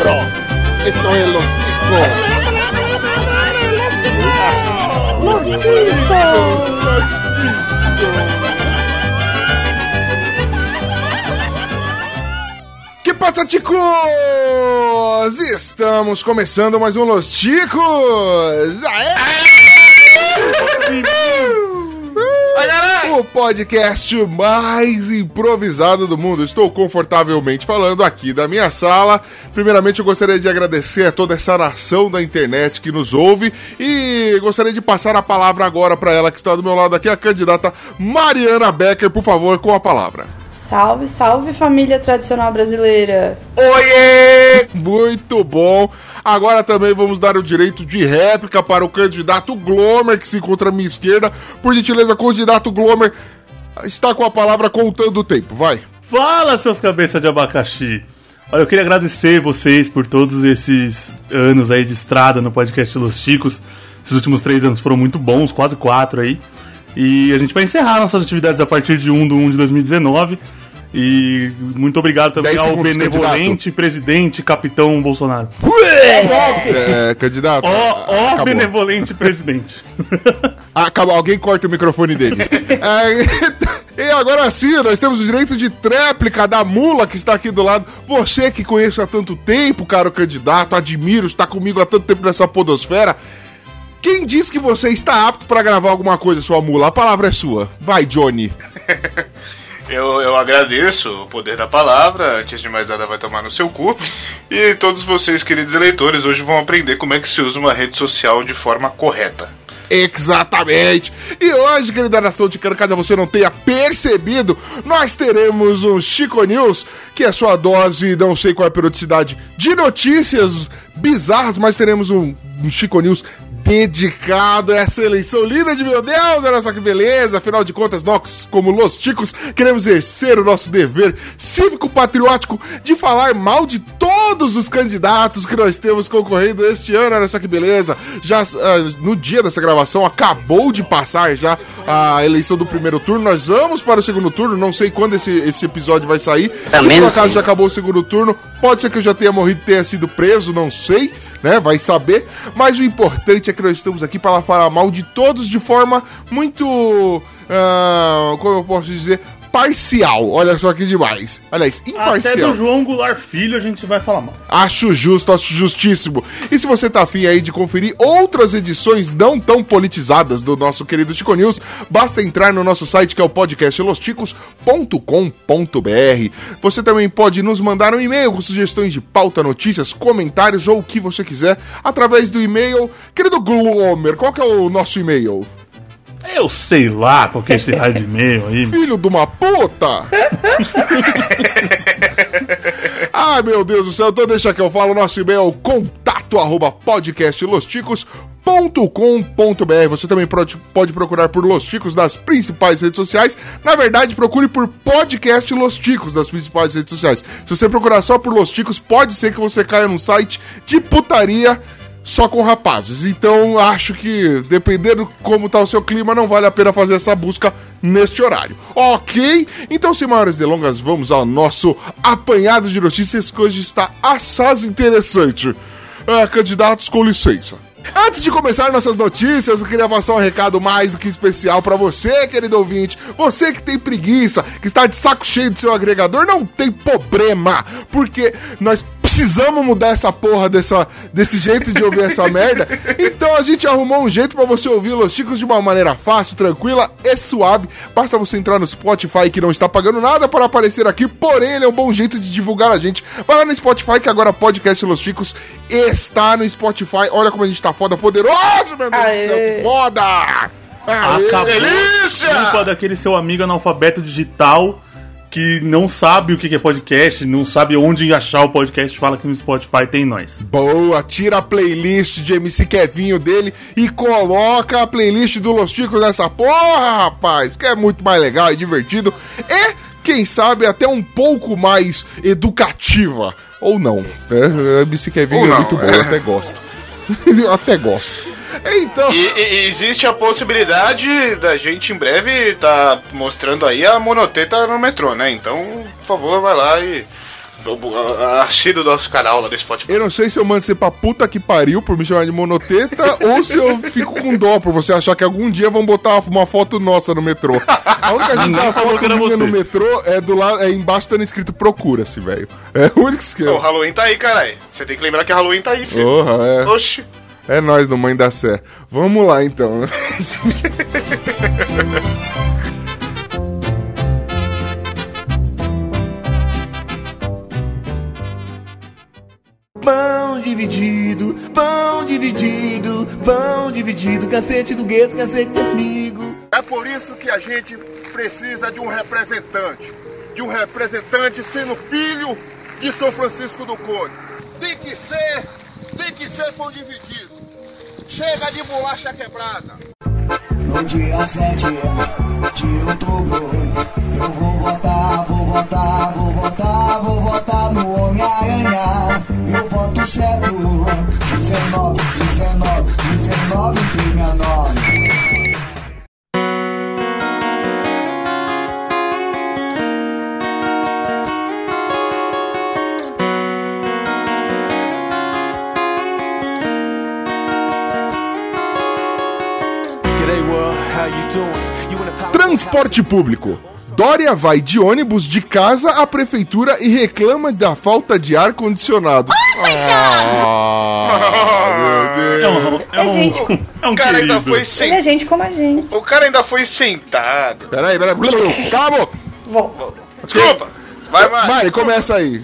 bro. Esto es Los Ticos. Los Ticos. Que passa, ticos? Estamos começando mais um Los Ticos. Aê! O podcast mais improvisado do mundo. Estou confortavelmente falando aqui da minha sala. Primeiramente, eu gostaria de agradecer a toda essa nação da internet que nos ouve e gostaria de passar a palavra agora para ela que está do meu lado aqui, a candidata Mariana Becker, por favor, com a palavra. Salve, salve família tradicional brasileira. Oiê! Muito bom. Agora também vamos dar o direito de réplica para o candidato Glomer, que se encontra à minha esquerda. Por gentileza, candidato Glomer, está com a palavra contando o tempo. Vai. Fala, seus cabeças de abacaxi. Olha, eu queria agradecer vocês por todos esses anos aí de estrada no podcast Los Chicos. Esses últimos três anos foram muito bons, quase quatro aí. E a gente vai encerrar nossas atividades a partir de 1 de 1 de 2019. E muito obrigado também ao benevolente presidente capitão Bolsonaro. É, candidato. Ó, ó, acabou. benevolente presidente. Acabou. Alguém corta o microfone dele. É, e agora sim, nós temos o direito de tréplica da mula que está aqui do lado. Você que conheço há tanto tempo, caro candidato, admiro, está comigo há tanto tempo nessa podosfera. Quem diz que você está apto para gravar alguma coisa, sua mula? A palavra é sua. Vai, Johnny. Eu, eu agradeço o poder da palavra. Antes de mais nada, vai tomar no seu cu. E todos vocês, queridos eleitores, hoje vão aprender como é que se usa uma rede social de forma correta. Exatamente! E hoje, querida nação de cano, caso você não tenha percebido, nós teremos um Chico News, que é sua dose, não sei qual é a periodicidade, de notícias bizarras, mas teremos um, um Chico News dedicado a essa eleição linda de meu Deus, olha só que beleza, afinal de contas, nós, como Los Ticos, queremos exercer o nosso dever cívico-patriótico de falar mal de todos os candidatos que nós temos concorrendo este ano, olha só que beleza, já ah, no dia dessa gravação acabou de passar já a eleição do primeiro turno, nós vamos para o segundo turno, não sei quando esse, esse episódio vai sair, se por acaso já acabou o segundo turno, pode ser que eu já tenha morrido e tenha sido preso, não sei, né? Vai saber. Mas o importante é que nós estamos aqui para falar mal de todos de forma muito. ah, como eu posso dizer? Parcial. Olha só que demais. Aliás, Até imparcial. do João Goulart Filho a gente vai falar mal. Acho justo, acho justíssimo. E se você tá afim aí de conferir outras edições não tão politizadas do nosso querido Chico News, basta entrar no nosso site que é o podcastlosticos.com.br. Você também pode nos mandar um e-mail com sugestões de pauta, notícias, comentários ou o que você quiser através do e-mail. Querido Glomer, qual que é o nosso e-mail? Eu sei lá qual que é esse raio de e-mail aí. Filho de uma puta! Ai, meu Deus do céu, então deixa que eu falo. Nosso e-mail é o contato arroba podcastlosticos.com.br. Você também pode, pode procurar por Los Ticos nas principais redes sociais. Na verdade, procure por podcast Los Ticos nas principais redes sociais. Se você procurar só por Los Ticos, pode ser que você caia num site de putaria só com rapazes. Então, acho que, dependendo como tá o seu clima, não vale a pena fazer essa busca neste horário. Ok? Então, sem maiores delongas, vamos ao nosso apanhado de notícias, que hoje está assaz interessante. Ah, candidatos, com licença. Antes de começar nossas notícias, eu queria passar um recado mais do que especial pra você, querido ouvinte. Você que tem preguiça, que está de saco cheio do seu agregador, não tem problema, porque nós precisamos mudar essa porra dessa, desse jeito de ouvir essa merda. Então a gente arrumou um jeito pra você ouvir Los Chicos de uma maneira fácil, tranquila e suave. Basta você entrar no Spotify que não está pagando nada para aparecer aqui, porém ele é um bom jeito de divulgar a gente. Vai lá no Spotify que agora podcast Los Chicos está no Spotify. Olha como a gente tá foda, poderoso, meu Deus do Aê. céu, que foda! Aê. Acabou delícia! culpa daquele seu amigo analfabeto digital que não sabe o que é podcast, não sabe onde achar o podcast, fala que no Spotify tem nós. Boa, tira a playlist de MC Kevinho dele e coloca a playlist do Los Ticos nessa porra, rapaz, que é muito mais legal e divertido e, quem sabe, até um pouco mais educativa. Ou não, né? A MC Kevinho Ou é não, muito boa, é. eu até gosto. eu até gosto. Então... E, e- existe a possibilidade da gente em breve tá mostrando aí a monoteta no metrô, né? Então, por favor, vai lá e Achei do nosso canal lá do Spotify. Eu não sei se eu mando você pra puta que pariu por me chamar de monoteta ou se eu fico com dó por você achar que algum dia vão botar uma foto nossa no metrô. A única gente Ninguém tá falou foto que minha você. no metrô é do lado, é embaixo tá escrito procura-se, velho. É o único esquema. O Halloween tá aí, caralho. Você tem que lembrar que Halloween tá aí, filho. Porra, é. Oxi. É nós no Mãe da Sé. Vamos lá então. Pão dividido, pão dividido, pão dividido, cacete do gueto, cacete amigo. É por isso que a gente precisa de um representante. De um representante sendo filho de São Francisco do Conde. Tem que ser, tem que ser pão dividido. Chega de bolacha quebrada. No dia 7 de outubro, eu vou votar, vou votar, vou votar, vou votar no Homem-Aranha. Eu voto certo, 19, 19, 19, 39. Transporte público. Dória vai de ônibus de casa à prefeitura e reclama da falta de ar condicionado. Ah, meu É Deus. um, é É um, gente. é um O cara ainda querido. foi Ele é sentado. gente como a gente. O cara ainda foi sentado. Peraí, peraí. Cala a boca. Bom, Desculpa. Vai, mais. Mari, começa aí.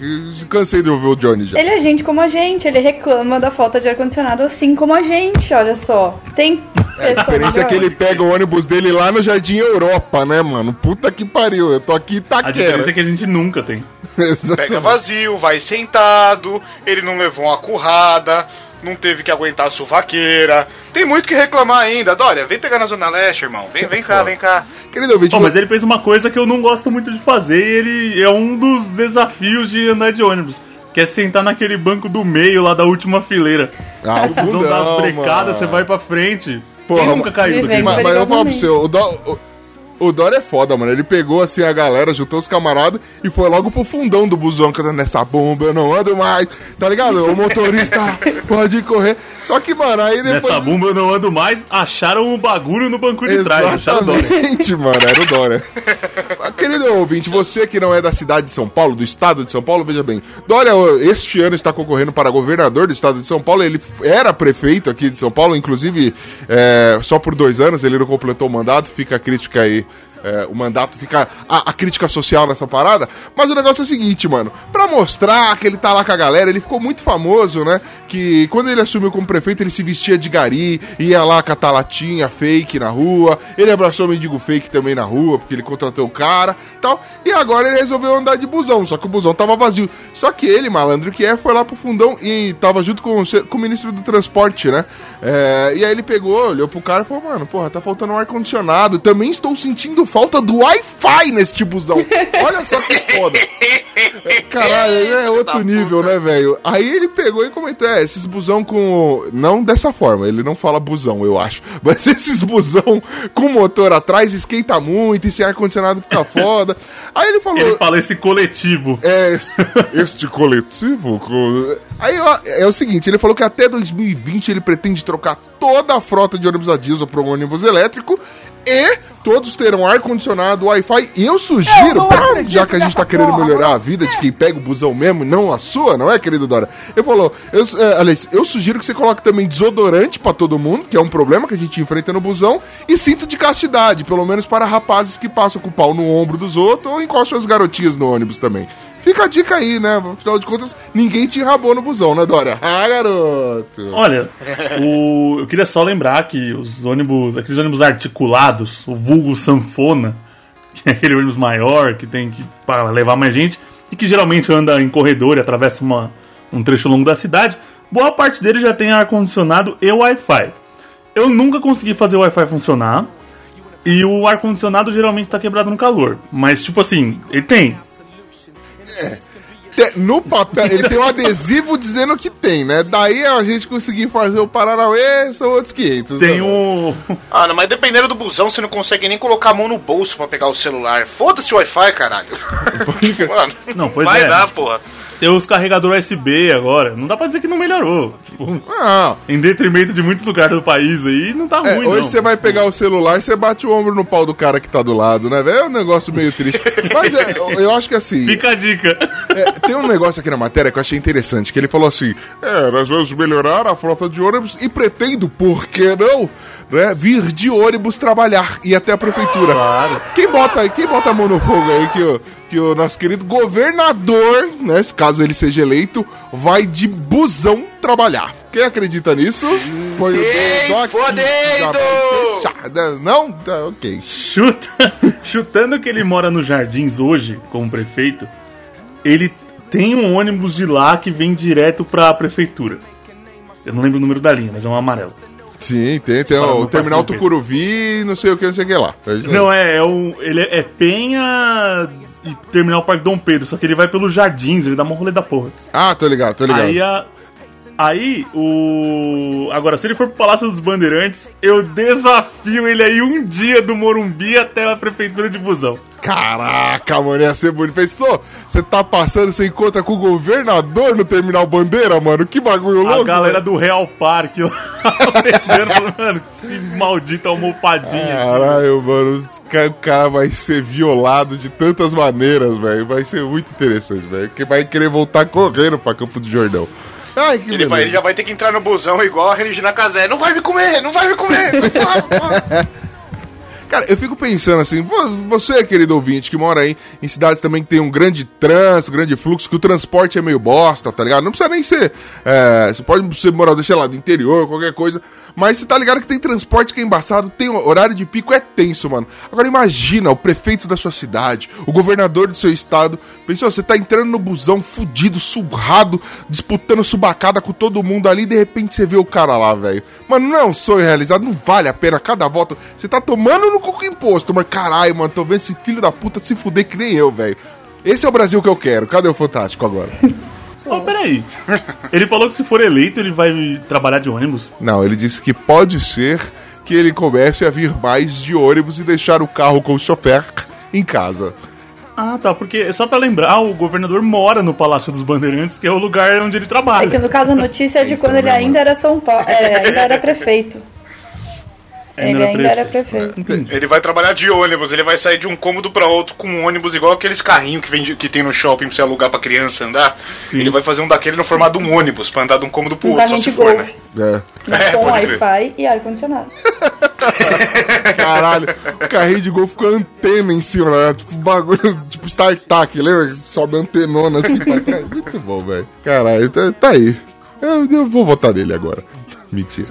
Cansei de ouvir o Johnny já. ele é gente como a gente. Ele reclama da falta de ar-condicionado assim como a gente, olha só. Tem A diferença é que ele pega o ônibus dele lá no Jardim Europa, né, mano? Puta que pariu. Eu tô aqui em A diferença é que a gente nunca tem. Pega vazio, vai sentado. Ele não levou uma currada. Não teve que aguentar a suvaqueira. Tem muito que reclamar ainda. Dória, vem pegar na Zona Leste, irmão. Vem, vem cá, vem cá. Querido ouvinte, Pô, mas ele fez uma coisa que eu não gosto muito de fazer e ele é um dos desafios de andar de ônibus. Que é sentar naquele banco do meio lá da última fileira. Ah, o busão dá as brecadas, você vai pra frente. Porra, Quem nunca caiu daquele Mas, banco? mas eu falo pra Perigosamente. você, o, Dó, o, Dória é foda, mano. Ele pegou assim a galera, juntou os camaradas e foi logo pro fundão do busão, cantando nessa bomba, eu não ando mais, tá ligado? O motorista pode correr. Só que, mano, aí depois. Nessa bumba eu não ando mais, acharam o bagulho no banco de trás. O Dória. Exatamente, mano, era o Dória. Mas, Querido ouvinte, você que não é da cidade de São Paulo, do estado de São Paulo, veja bem. Dória, este ano está concorrendo para governador do estado de São Paulo. Ele era prefeito aqui de São Paulo, inclusive é, só por dois anos, ele não completou o mandato. Fica a crítica aí. É, o mandato fica a, a crítica social nessa parada. Mas o negócio é o seguinte, mano. Pra mostrar que ele tá lá com a galera, ele ficou muito famoso, né? Que quando ele assumiu como prefeito, ele se vestia de gari, ia lá catar latinha fake na rua. Ele abraçou o mendigo fake também na rua, porque ele contratou o cara tal. E agora ele resolveu andar de busão, só que o busão tava vazio. Só que ele, malandro que é, foi lá pro fundão e tava junto com, o com o ministro do transporte, né? É, e aí ele pegou, olhou pro cara e falou, mano, porra, tá faltando um ar-condicionado. Também estou sentindo falta do Wi-Fi neste busão. Olha só que foda. Caralho, é outro nível, né, velho? Aí ele pegou e comentou: é, esses busão com. Não dessa forma, ele não fala busão, eu acho. Mas esses busão com motor atrás esquenta muito e sem ar-condicionado fica foda. Aí ele falou. Ele fala esse coletivo. É, es- este coletivo. co- Aí é o seguinte: ele falou que até 2020 ele pretende trocar toda a frota de ônibus a diesel para um ônibus elétrico e todos terão ar-condicionado, Wi-Fi. E eu sugiro, pra- já que a gente tá querendo melhorar a vida de quem pega o busão mesmo, e não a sua, não é, querido Dora? Ele falou: eu, é, aliás, eu sugiro que você coloque também desodorante pra todo mundo, que é um problema que a gente enfrenta no busão, e cinto de castidade, pelo menos para rapazes que passam com o pau no ombro dos outros ou encostam as garotinhas no ônibus também. Fica a dica aí, né? Afinal de contas, ninguém te enrabou no busão, né, Dória? Ah, garoto! Olha, o- eu queria só lembrar que os ônibus, aqueles ônibus articulados, o vulgo sanfona, que é aquele ônibus maior que tem que para levar mais gente e que geralmente anda em corredor e atravessa uma, um trecho longo da cidade, boa parte dele já tem ar condicionado e Wi-Fi. Eu nunca consegui fazer o Wi-Fi funcionar e o ar condicionado geralmente tá quebrado no calor, mas tipo assim, ele tem. Te- No papel, ele tem um adesivo dizendo que tem, né? Daí a gente conseguir fazer o Paranauê, são outros 500. Tem né? o Ah, não, mas dependendo do busão, você não consegue nem colocar a mão no bolso pra pegar o celular. Foda-se o Wi-Fi, caralho. Mano, Não, pois vai é. dar, porra. Tem os carregadores USB agora. Não dá pra dizer que não melhorou. Tipo, Não. em detrimento de muitos lugares do país aí, não tá É, ruim, hoje você vai pegar o celular e você bate o ombro no pau do cara que tá do lado, né? É um negócio meio triste. Mas é, eu- acho que assim. Fica a dica. É, tem um negócio aqui na matéria que eu achei interessante, que ele falou assim, é, nós vamos melhorar a frota de ônibus e pretendo, por que não, né, vir de ônibus trabalhar e até a prefeitura. Claro. Quem bota, quem bota a mão no fogo aí que que o nosso querido governador, né, caso ele seja eleito, vai de busão trabalhar. Quem acredita nisso? Põe o. Não? Tá, ok. Chuta, chutando que ele mora nos Jardins hoje, como prefeito, ele tem um ônibus de lá que vem direto pra prefeitura. Eu não lembro o número da linha, mas é um amarelo. Sim, tem, tem o no terminal Tucuruvi, não sei o que, não sei o que lá. É. Não, é, é um, ele é, é Penha e Terminal Parque Dom Pedro, só que ele vai pelos Jardins, ele dá uma rolê da porra. Ah, tô ligado, tô ligado. Aí a. Aí, o. Agora, se ele for pro Palácio dos Bandeirantes, eu desafio ele aí um dia do Morumbi até a prefeitura de Busão. Caraca, mano, ia ser bonito. Pensou? Você tá passando, você encontra com o governador no Terminal Bandeira, mano? Que bagulho A louco. galera mano. do Real Parque lá mano, esse maldito almofadinha. Caralho, mano, o ca- o cara vai ser violado de tantas maneiras, velho. Vai ser muito interessante, velho. Que vai querer voltar correndo pra Campo do Jordão. Ai, Ele, vai, ele já vai ter que entrar no busão igual a Regina Casé. Não vai me comer, não vai me comer. Cara, eu fico pensando assim, vo- você, querido ouvinte, que mora aí em cidades também que tem um grande trânsito, grande fluxo, que o transporte é meio bosta, tá ligado? Não precisa nem ser. é, você pode ser morar, sei lá, do interior, qualquer coisa. Mas você tá ligado que tem transporte que é embaçado, tem horário de pico, é tenso, mano. Agora imagina o prefeito da sua cidade, o governador do seu estado. Pensou, você tá entrando no busão fudido, surrado, disputando subacada com todo mundo ali, e de repente você vê o cara lá, velho. Mano, não é um sonho realizado, não vale a pena cada volta. Você tá tomando no coco imposto, mas caralho, mano, tô vendo esse filho da puta se fuder que nem eu, velho. Esse é o Brasil que eu quero. Cadê o Fantástico agora? Oh, peraí. Ele falou que se for eleito, ele vai trabalhar de ônibus. Não, ele disse que pode ser que ele comece a vir mais de ônibus e deixar o carro com o chofer em casa. Ah, tá, porque só pra lembrar, o governador mora no Palácio dos Bandeirantes, que é o lugar onde ele É que trabalha. no caso a notícia é de quando ele ainda era São Paulo. É, ainda era prefeito. Ele ainda era prefeito. Ele vai trabalhar de ônibus, ele vai sair de um cômodo pra outro com um ônibus igual aqueles carrinhos que, vende, que tem no shopping pra você alugar pra criança andar. Sim. Ele vai fazer um daquele no formato de um ônibus, pra andar de um cômodo pro Um outro, só se for, golfe. né? É. Mas É, com. Wi-Fi e ar-condicionado. Caralho, o carrinho de golfe com antena em cima, né? Tipo bagulho, tipo StarTAC, lembra? Sobe antenona assim pra cá. Muito bom, velho. Caralho, tá, tá aí. Eu, eu vou votar nele agora. Mentira.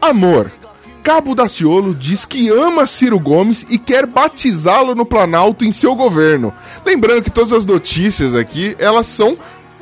Amor. Cabo Daciolo diz que ama Ciro Gomes e quer batizá-lo no Planalto em seu governo. Lembrando que todas as notícias aqui, elas são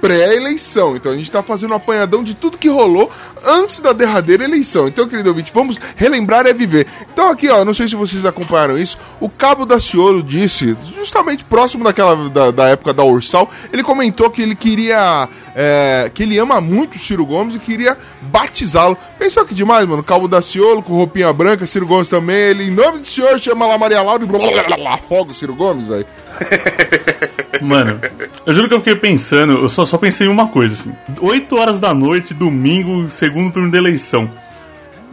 pré-eleição. Então a gente tá fazendo um apanhadão de tudo que rolou antes da derradeira eleição. Então, querido ouvinte, vamos relembrar é viver. Então aqui, ó, não sei se vocês acompanharam isso, o Cabo Daciolo disse, justamente próximo daquela da, da época da Ursal, ele comentou que ele queria é, que ele ama muito o Ciro Gomes e queria batizá-lo. Pensou que demais, mano. Cabo Daciolo com roupinha branca, Ciro Gomes também. Ele, em nome do senhor, chama lá Maria Laura e blá, blá, blá, blá, afoga o Ciro Gomes, velho. Mano, eu juro que eu fiquei pensando, eu só, só pensei em uma coisa, assim. 8 horas da noite, domingo, segundo turno da eleição.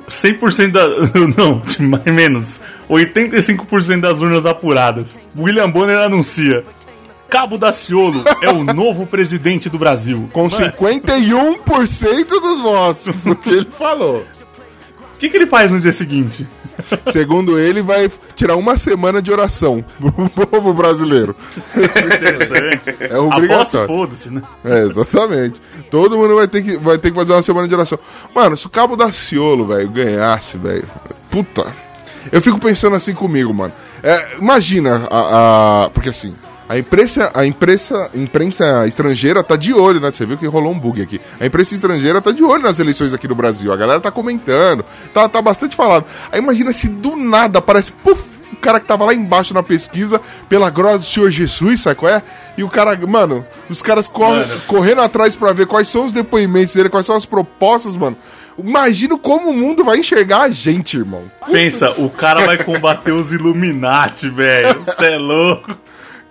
100% da. Não, mais menos. 85% das urnas apuradas. William Bonner anuncia. Cabo Daciolo é o novo presidente do Brasil. Com Mano, 51% dos votos, porque ele falou. O que, que ele faz no dia seguinte? Segundo ele, vai tirar uma semana de oração pro povo brasileiro. Interessante. É obrigatório. foda-se, né? É, exatamente. Todo mundo vai ter, que, vai ter que fazer uma semana de oração. Mano, se o Cabo Daciolo, velho, ganhasse, velho. Puta. Eu fico pensando assim comigo, mano. É, imagina a, a- Porque assim. A imprensa, a imprensa, imprensa estrangeira tá de olho, né? Você viu que rolou um bug aqui. A imprensa estrangeira tá de olho nas eleições aqui no Brasil. A galera tá comentando, tá, tá bastante falado. Aí imagina se do nada aparece, puf, cara que tava lá embaixo na pesquisa, pela glória do Senhor Jesus, sabe qual é? E o cara, mano, os caras correm, correndo atrás pra ver quais são os depoimentos dele, quais são as propostas, mano. Imagina como o mundo vai enxergar a gente, irmão. Pensa, o cara vai combater os Illuminati, velho. Você é louco.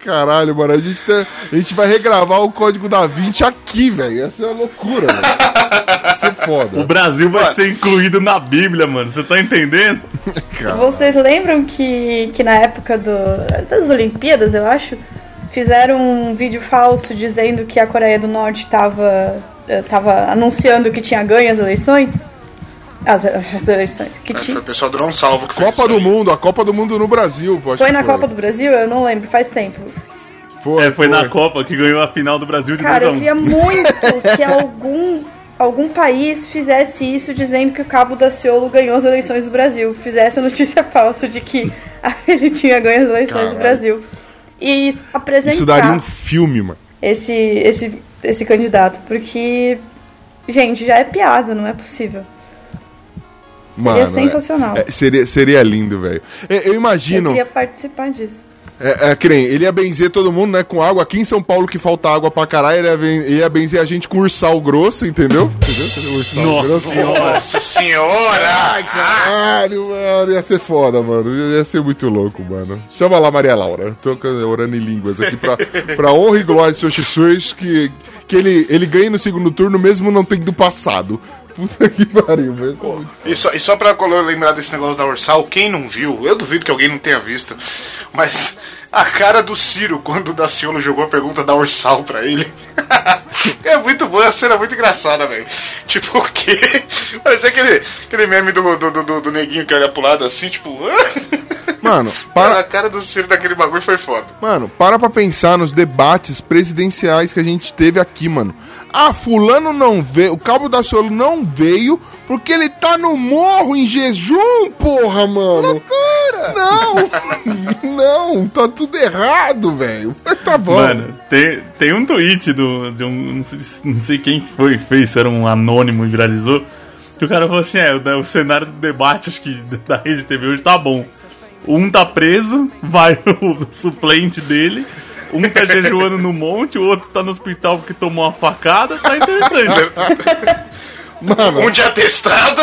Caralho, mano, a gente, tá- a gente vai regravar o código da 20 aqui, velho. Essa é uma loucura, velho. Vai ser O foda. Brasil vai ser incluído na Bíblia, mano. Você tá entendendo? Cara. Vocês lembram que, que na época do, das Olimpíadas, eu acho, fizeram um vídeo falso dizendo que a Coreia do Norte estava tava anunciando que tinha ganho as eleições? As, as eleições. Que tinha, foi o pessoal do Não Salvo que Copa do aí. Mundo, a Copa do Mundo no Brasil. pô, foi na Copa do Brasil? Eu não lembro, faz tempo. Foi, É, foi na Copa que ganhou a final do Brasil de Cara, eu 2 a 1. queria muito que algum, algum país fizesse isso dizendo que o Cabo Daciolo ganhou as eleições do Brasil. Fizesse a notícia falsa de que ele tinha ganho as eleições do Caralho. Brasil. E apresentar Isso daria um filme, mano. esse, esse, esse candidato. Porque, gente, já é piada, não é possível. Seria Mano, sensacional. É, seria, seria lindo, velho. É, Eu eu imagino. queria participar disso. É, é, que nem, ele ia benzer todo mundo, né, com água. Aqui em São Paulo, que falta água pra caralho, ele ia, ben- ia benzer a gente com ursal grosso, entendeu? Entendeu? Ursal Nossa grosso. senhora. Nossa senhora! Ai, caralho, mano. Ia ser foda, mano. Ia ser muito louco, mano. Chama lá Maria Laura. Tô orando em línguas aqui pra, pra honra e glória do seu Jesus, que, que ele, ele ganhe no segundo turno, mesmo não tendo passado. Puta que pariu, mas é muito E só, e só pra lembrar desse negócio da Ursal, quem não viu, eu duvido que alguém não tenha visto, mas a cara do Ciro quando o Daciolo jogou a pergunta da Ursal pra ele. é muito boa, a cena é muito engraçada, velho. Tipo, o quê? Parecia aquele, aquele meme do, do, do, do- neguinho que olha pro lado assim, tipo. Mano, para, a cara do Ciro daquele bagulho foi foda. Mano, para pra pensar nos debates presidenciais que a gente teve aqui, mano. Ah, fulano não veio, o Cabo da Ciolo não veio porque ele tá no morro em jejum, porra, mano. Loucura! Não, não, tá tudo errado, velho. Mas Tá bom. Mano, tem, tem um tweet do, de um. Não sei, não sei quem foi que fez, se era um anônimo e viralizou. Que o cara falou assim: é, o, o cenário do debate, acho que da Rede TV hoje tá bom. Um tá preso, vai o suplente dele. Um tá jejuando no monte, o outro tá no hospital porque tomou uma facada. Tá interessante. Mano, Um de atestado.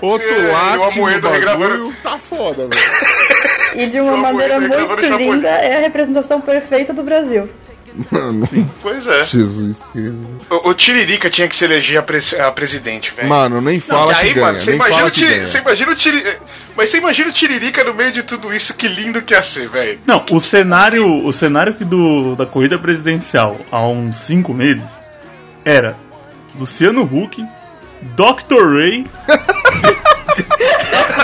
outro É, uma moeda bagulho, regravando. tá foda, velho. E de uma Chapolin, maneira muito linda, é a representação perfeita do Brasil. Mano, Pois é. Jesus. O, o Tiririca tinha que se eleger a, pres- a presidente, velho. Mano, nem fala e que aí, ganha, mano, você nem imagina, fala o que Tiri- ganha. você imagina o Tiri... Mas você imagina o Tiririca no meio de tudo isso, que lindo que ia ser, velho. Não, o cenário, o cenário que do, da corrida presidencial há uns 5 meses era Luciano Huck, Dr. Ray,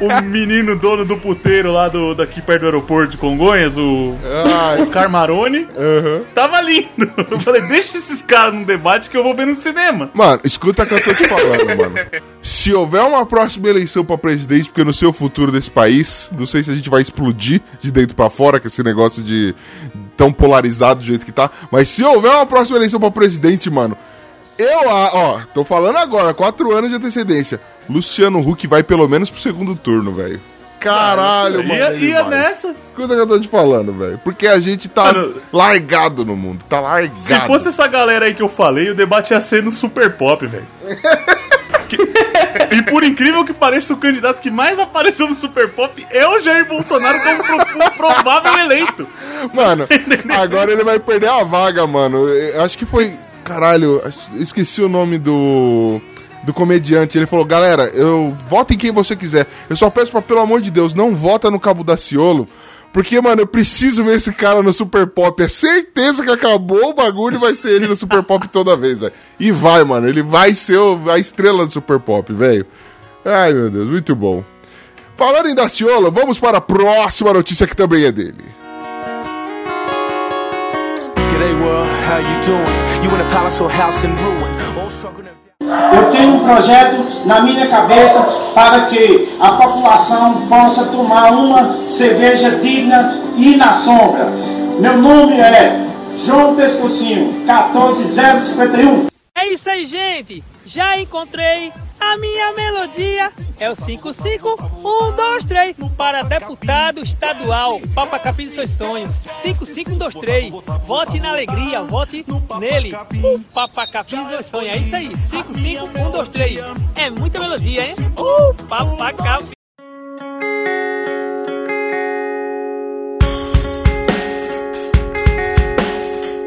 o menino dono do puteiro lá do, daqui perto do aeroporto de Congonhas, o Ai, Oscar Maroni, aham. tava lindo. Eu falei, deixa esses caras no debate que eu vou ver no cinema. Mano, escuta o que eu tô te falando, mano. Se houver uma próxima eleição pra presidente, porque no seu futuro desse país, não sei se a gente vai explodir de dentro pra fora, com esse negócio de tão polarizado do jeito que tá, mas se houver uma próxima eleição pra presidente, mano, eu, ah, ó, tô falando agora, quatro anos de antecedência. Luciano Huck vai pelo menos pro segundo turno, velho. Caralho, mano. Ia, ele ia nessa. Escuta o que eu tô te falando, velho. Porque a gente tá Mano, largado no mundo. Tá largado. Se fosse essa galera aí que eu falei, o debate ia ser no Super Pop, velho. E por incrível que pareça, o candidato que mais apareceu no Super Pop é o Jair Bolsonaro como pro- provável eleito. Mano, agora ele vai perder a vaga, mano. Eu Acho que foi. Caralho, esqueci o nome do. Do comediante. Ele falou: Galera, eu voto em quem você quiser. Eu só peço pra, pelo amor de Deus, não vota no Cabo da Ciolo. Porque, mano, eu preciso ver esse cara no Super Pop. É certeza que acabou o bagulho e vai ser ele no Super Pop toda vez, velho. E vai, mano. Ele vai ser a estrela do Super Pop, velho. Ai, meu Deus, muito bom. Falando em Daciolo, vamos para a próxima notícia que também é dele. Eu tenho um projeto na minha cabeça para que a população possa tomar uma cerveja digna e na sombra. Meu nome é João Pescocinho, 14051. É isso aí, gente! Já encontrei a minha melodia é o 55123 para deputado estadual. Papa Capim dos seus sonhos. 55123. Vote na alegria, vote nele. O Papa Capim dos seus sonhos. É isso aí. 55123. É muita melodia, hein? O Papa Capim.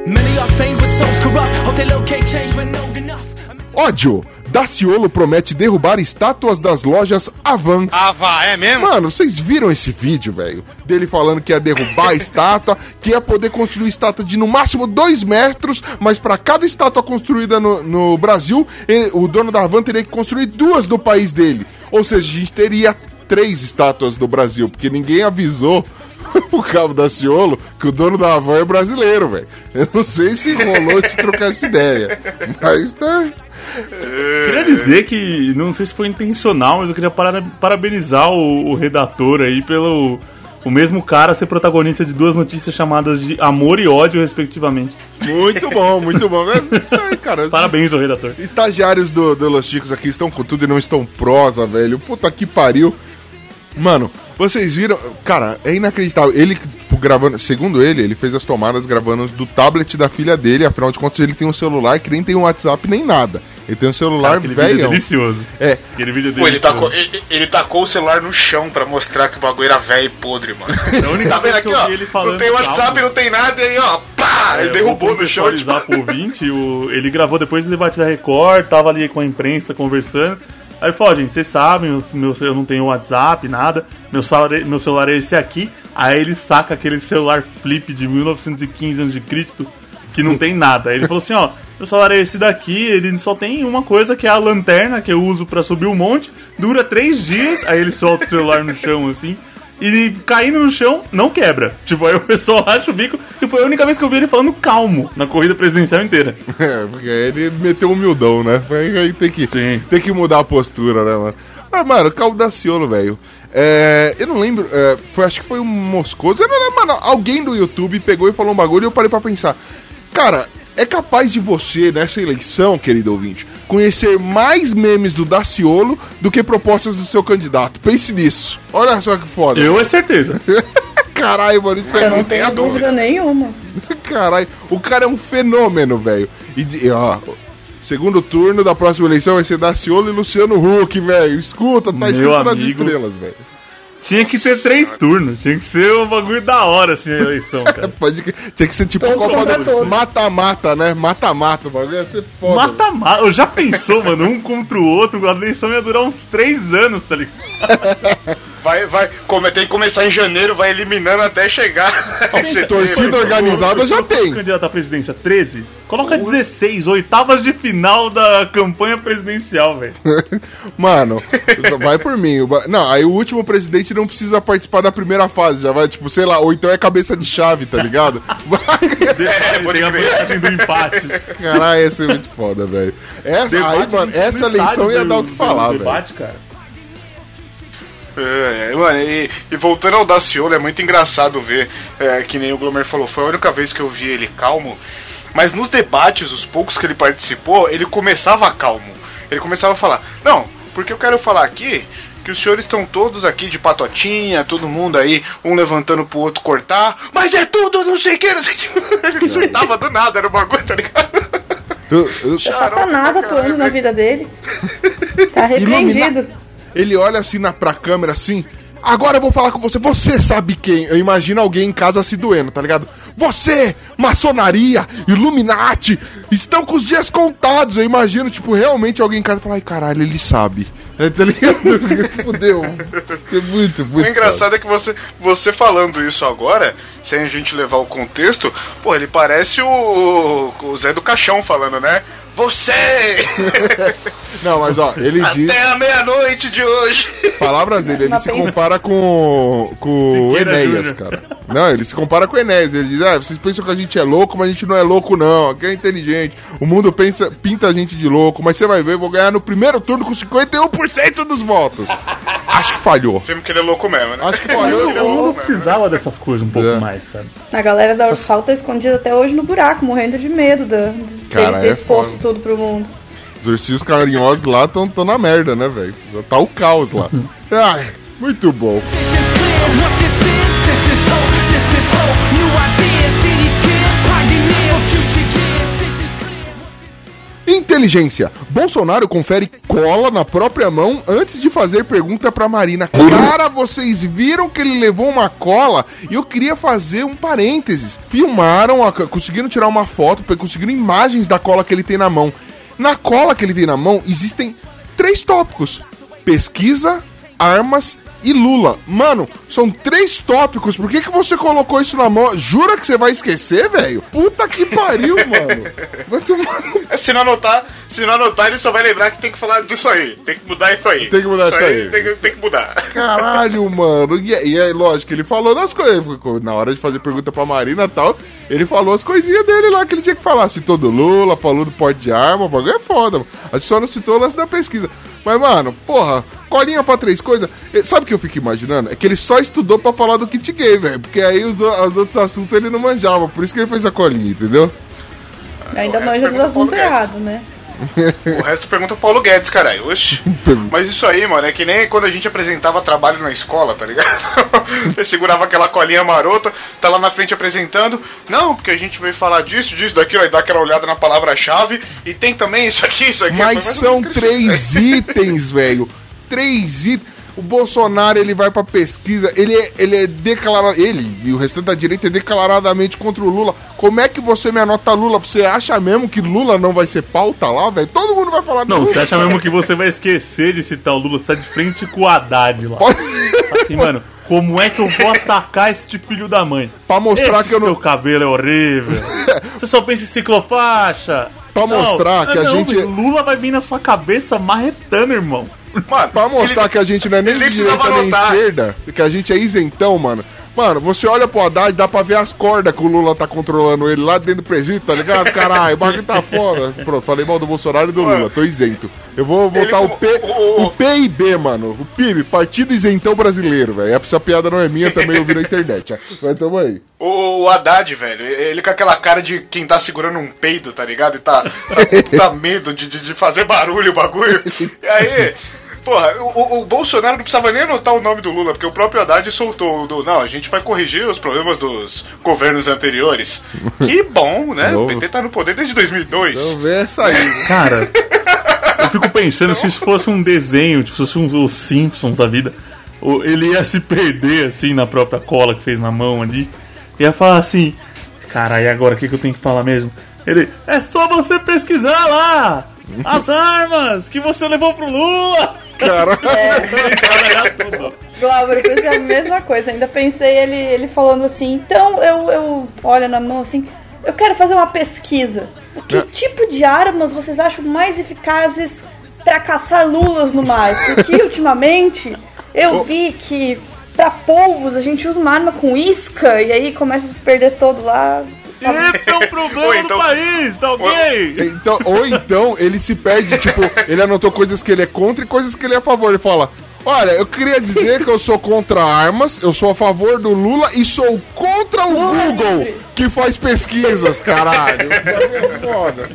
Many are stained with souls corrupt. Hope they locate change when no enough. Ódio. Daciolo promete derrubar estátuas das lojas Avan. Ava, é mesmo? Mano, vocês viram esse vídeo, velho? Dele falando que ia derrubar a estátua, que ia poder construir estátua de no máximo 2 metros, mas para cada estátua construída no, no Brasil, ele- o dono da Avan teria que construir duas do país dele. Ou seja, a gente teria três estátuas do Brasil, porque ninguém avisou pro Cabo Daciolo que o dono da Avan é brasileiro, velho. Eu não sei se rolou de trocar essa ideia, mas tá. Queria dizer que, não sei se foi intencional, mas eu queria para- parabenizar o, o redator aí pelo o mesmo cara ser protagonista de duas notícias chamadas de amor e ódio, respectivamente. Muito bom, muito bom. É isso aí, cara. Parabéns ao redator. Estagiários do, do Los Chicos aqui estão com tudo e não estão prosa, velho. Puta que pariu. Mano, vocês viram. Cara, é inacreditável. Ele, tipo, gravando. Segundo ele, ele fez as tomadas gravando do tablet da filha dele. Afinal de contas, ele tem um celular que nem tem um WhatsApp nem nada. Ele tem um celular Aquele vídeo é velho. delicioso. É. Aquele vídeo é Pô, ele tacou, ele, ele tacou o celular no chão pra mostrar que o bagulho era velho e podre, mano. É a única Tá vendo aqui, que eu ó? ele falando Não tem WhatsApp, calmo. não tem nada, e aí, ó, pá! ele É, derrubou vou no chão. Tipo, pro ouvinte, o, ele gravou depois do debate da Record, tava ali com a imprensa conversando. Aí ele falou, gente, vocês sabem, meu, eu não tenho WhatsApp, nada, meu meu celular é esse aqui. Aí ele saca aquele celular flip de 1915 a.C., que não tem nada. Aí ele falou assim, ó, meu celular é esse daqui, ele só tem uma coisa que é a lanterna que eu uso pra subir o monte, dura três dias, aí ele solta o celular no chão assim. E caindo no chão, não quebra. Tipo, aí o pessoal acha o bico. E foi a única vez que eu vi ele falando calmo na corrida presidencial inteira. É, porque aí ele meteu humildão, né? Aí aí tem que, Sim. tem que mudar a postura, né, mano? Mas, mano, Caldo Daciolo, velho. É, eu não lembro, é, foi, acho que foi um Moscoso. Eu não lembro, mano. Alguém do YouTube pegou e falou um bagulho e eu parei pra pensar. Cara, é capaz de você, nessa eleição, querido ouvinte, conhecer mais memes do Daciolo do que propostas do seu candidato. Pense nisso. Olha só que foda. Eu é certeza. Caralho, mano, isso é Eu não tenho dúvida nenhuma. Caralho, o cara é um fenômeno, velho. E, de- ó, segundo turno da próxima eleição vai ser Daciolo e Luciano Huck, velho. Escuta, tá Meu escrito nas amigo. estrelas, velho. Tinha que ter três turnos. Tinha que ser um bagulho da hora, assim, a eleição, cara. Pode que- Tinha que ser tipo Todos Copa contra do. Mata-mata, né? Mata-mata, o bagulho ia ser foda. Mata-mata. Já pensou, mano? Um contra o outro. A eleição ia durar uns três anos, tá ligado? vai, vai, come- tem que começar em janeiro, vai eliminando até chegar. Torcida organizada já tem. Candidato à presidência 13? Coloca 16, oitavas de final da campanha presidencial, velho. Mano, vai por mim. Não, aí o último presidente não precisa participar da primeira fase, já vai, tipo, sei lá, ou então é cabeça de chave, tá ligado? A crer. vantagem do empate. Caralho, ia ser muito foda, velho. Essa, aí, mano, no- essa eleição ia dar o que falar, velho. debate, cara. É, é, mano, e, e voltando ao Daciolo, é muito engraçado ver, é, que nem o Glomer falou, foi a única vez que eu vi ele calmo, mas nos debates, os poucos que ele participou, ele começava calmo. Ele começava a falar, não, porque eu quero falar aqui que os senhores estão todos aqui de patotinha, todo mundo aí, um levantando pro outro cortar, mas é tudo não sei o que, não sei. Ele surtava do nada, era um bagulho, tá ligado? Eu- eu- É Satanás atuando na vida dele. Tá repreendido. Ele olha assim na, pra câmera assim. Agora eu vou falar com você. Você sabe quem? Eu imagino alguém em casa se doendo, tá ligado? Você, maçonaria, Illuminati, estão com os dias contados. Eu imagino, tipo, realmente alguém em casa falar, ai caralho, ele sabe. É, tá ligado? Fudeu. É muito, muito. O engraçado é que você, você falando isso agora, sem a gente levar o contexto, pô, ele parece o, o Zé do Caixão falando, né? Você! Não, mas ó, ele diz. Até a meia-noite de hoje! Palavras dele, ele se pensa- compara com, com o Siqueira Enéas, Júnior. cara. Não, ele se compara com o Enéas. Ele diz: Ah, vocês pensam que a gente é louco, mas a gente não é louco, não. Aqui é inteligente. O mundo pensa, pinta a gente de louco, mas você vai ver, eu vou ganhar no primeiro turno com 51% dos votos. Acho que falhou. Filme que ele é louco mesmo, né? Acho que falhou. É Eu louco não mesmo. precisava dessas coisas um pouco É. mais, sabe? A galera da Ursal tá escondida até hoje no buraco, morrendo de medo da, Cara, dele ter é exposto foda. tudo pro mundo. Os ursinhos carinhosos lá estão tão na merda, né, velho? Tá o caos lá. Ai, muito bom. Inteligência. Bolsonaro confere cola na própria mão antes de fazer pergunta pra Marina. Cara, vocês viram que ele levou uma cola? E eu queria fazer um parênteses. Filmaram, a- conseguiram tirar uma foto, conseguiram imagens da cola que ele tem na mão. Na cola que ele tem na mão existem três tópicos: pesquisa, armas e Lula. Mano, são três tópicos. Por que, que você colocou isso na mão? Jura que você vai esquecer, velho? Puta que pariu, mano. Vai tomar no Se não anotar, se não anotar, ele só vai lembrar que tem que falar disso aí. Tem que mudar isso aí. Tem que mudar isso aí. Tem que, tem que mudar. Caralho, mano. E, é- e é lógico, ele falou das coisas. Na hora de fazer pergunta pra Marina e tal, ele falou as coisinhas dele lá que ele tinha que falar. Citou do Lula, falou do porte de arma, o bagulho é foda. mano. A gente só não citou o lance da pesquisa. Mas, mano, porra, colinha pra três coisas. Sabe o que eu fico imaginando? É que ele só estudou pra falar do kit gay, velho. Porque aí os, o- os outros assuntos ele não manjava. Por isso que ele fez a colinha, entendeu? Ainda o manja dos assuntos errados, né? O resto pergunta pro Paulo Guedes, caralho. Oxi. Mas isso aí, mano, é que nem quando a gente apresentava trabalho na escola, tá ligado? Você segurava aquela colinha marota, tá lá na frente apresentando. Não, porque a gente veio falar disso, disso, daquilo, aí dá aquela olhada na palavra-chave. E tem também isso aqui, isso aqui. Mas são três itens, velho. Três itens. O Bolsonaro, ele vai pra pesquisa, ele é, ele é declarado, ele e o restante da direita é declaradamente contra o Lula. Como é que você me anota Lula? Você acha mesmo que Lula não vai ser pauta lá, velho? Todo mundo vai falar do Não, Lula. você acha mesmo que você vai esquecer de citar o Lula? Você tá de frente com o Haddad lá. Pode- Assim, mano, como é que eu vou atacar esse filho da mãe? Pra mostrar Esse que eu não- seu cabelo é horrível. Você só pensa em ciclofaixa. Pra mostrar que a não, gente- Lula vai vir na sua cabeça marretando, irmão. Mano, Pra mostrar ele- que a gente não é nem ele de direita nem anotar. esquerda, que a gente é isentão, mano. Mano, você olha pro Haddad, dá pra ver as cordas que o Lula tá controlando ele lá dentro do presídio, tá ligado? Caralho, o bagulho tá foda. Pronto, falei mal do Bolsonaro e do Lula, tô isento. Eu vou botar Ele- o, P, o- o PIB, mano. O PIB, Partido Isentão Brasileiro, velho. Essa piada não é minha, também eu vi na internet. ó. Mas tamo aí. O, o Haddad, velho, ele com aquela cara de quem tá segurando um peido, tá ligado? E tá, tá, tá medo de, de, de fazer barulho o bagulho. E aí, porra, o, o- o Bolsonaro não precisava nem anotar o nome do Lula, porque o próprio Haddad soltou o do. Não, a gente vai corrigir os problemas dos governos anteriores. Que bom, né? O Novo. PT tá no poder desde 2002. Então vê essa aí. Cara, eu fico pensando se isso fosse um desenho, tipo, se fosse um, os Simpsons da vida, o- ele ia se perder assim na própria cola que fez na mão ali. Ia falar assim: Cara, e agora o que, que eu tenho que falar mesmo? Ele, é só você pesquisar lá! As armas que você levou pro Lula! Caralho. Caralhar tudo. Glauber, eu pensei a mesma coisa. Ainda pensei ele, ele falando assim, então eu, eu olho na mão assim, eu quero fazer uma pesquisa. Que tipo de armas vocês acham mais eficazes pra caçar lulas no mar? Porque ultimamente eu vi que pra polvos a gente usa uma arma com isca e aí começa a se perder todo lá. Esse é um problema Ou então- do país, tá ok? Então, ou então ele se perde, tipo, ele anotou coisas que ele é contra e coisas que ele é a favor. Ele fala: Olha, eu queria dizer que eu sou contra armas, eu sou a favor do Lula e sou contra o Lula Google, livre. que faz pesquisas, caralho. É foda.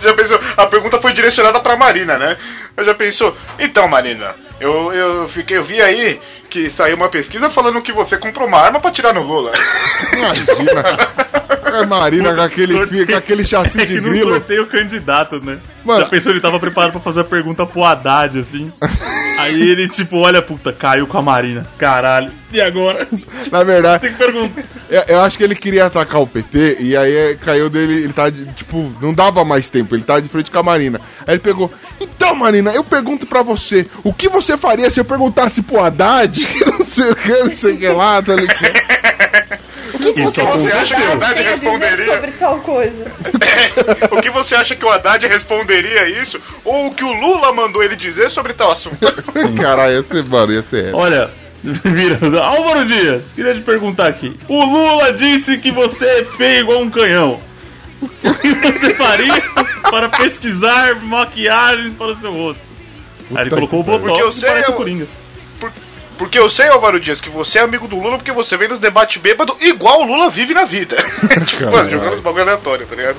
Já pensou? A pergunta foi direcionada pra Marina, né? Eu já pensou? Então, Marina, eu, eu fiquei, eu vi aí que saiu uma pesquisa falando que você comprou uma arma pra tirar no Lula. Imagina. É Marina com aquele, Sorteio. com aquele chassi É de grilo. sorteio o candidato, né? Mano. Já pensou, ele tava preparado pra fazer a pergunta pro Haddad, assim. Aí ele, tipo, olha, puta, caiu com a Marina. Caralho. E agora? Na verdade, Tem que perguntar. eu, eu acho que ele queria atacar o PT e aí caiu dele, ele tá, de- tipo, não dava mais tempo, ele tá de frente com a Marina. Aí ele pegou, então Marina, eu pergunto pra você, o que você faria se eu perguntasse pro Haddad, que não sei o que, não sei o que lá, tá ligado? O que Isso você, você acha que o Haddad responderia? sobre tal coisa? o que você acha que o Haddad responderia isso? Ou o que o Lula mandou ele dizer sobre tal assunto? Caralho, ia ser, mano, ia ser. Olha, virando. Álvaro Dias, queria te perguntar aqui. O Lula disse que você é feio igual um canhão. O que você faria para pesquisar maquiagens para o seu rosto? Aí ele colocou o botox Porque eu que sei, parece eu- o Coringa. Por- porque eu sei, Álvaro Dias, que você é amigo do Lula porque você vem nos debates bêbado igual o Lula vive na vida. tipo, mano, jogando os bagulho aleatório, tá ligado?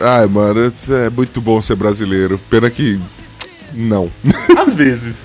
Ai, mano, é muito bom ser brasileiro. Pena que. Não. Às vezes.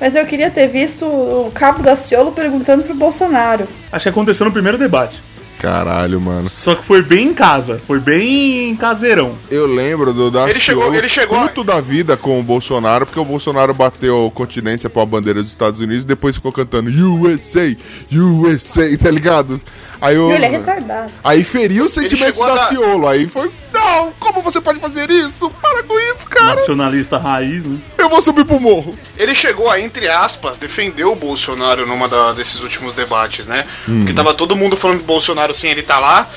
Mas eu queria ter visto o Cabo da Ciolo perguntando pro Bolsonaro. Acho que aconteceu no primeiro debate. Caralho, mano. Só que foi bem em casa. Foi bem caseirão. Eu lembro do Daciolo Ele chegou- ele chegou puto da vida com o Bolsonaro, porque o Bolsonaro bateu continência pra bandeira dos Estados Unidos e depois ficou cantando USA, USA, tá ligado? Aí, eu, Ele é retardado. aí feriu os sentimentos chegou a da dar- Ciolo. Aí foi, não, como você pode fazer isso? Para com isso, cara. Nacionalista raiz, né? Eu vou subir pro morro. Ele chegou a, entre aspas, defender o Bolsonaro numa da- desses últimos debates, né? Porque tava todo mundo falando do Bolsonaro sem ele tá lá.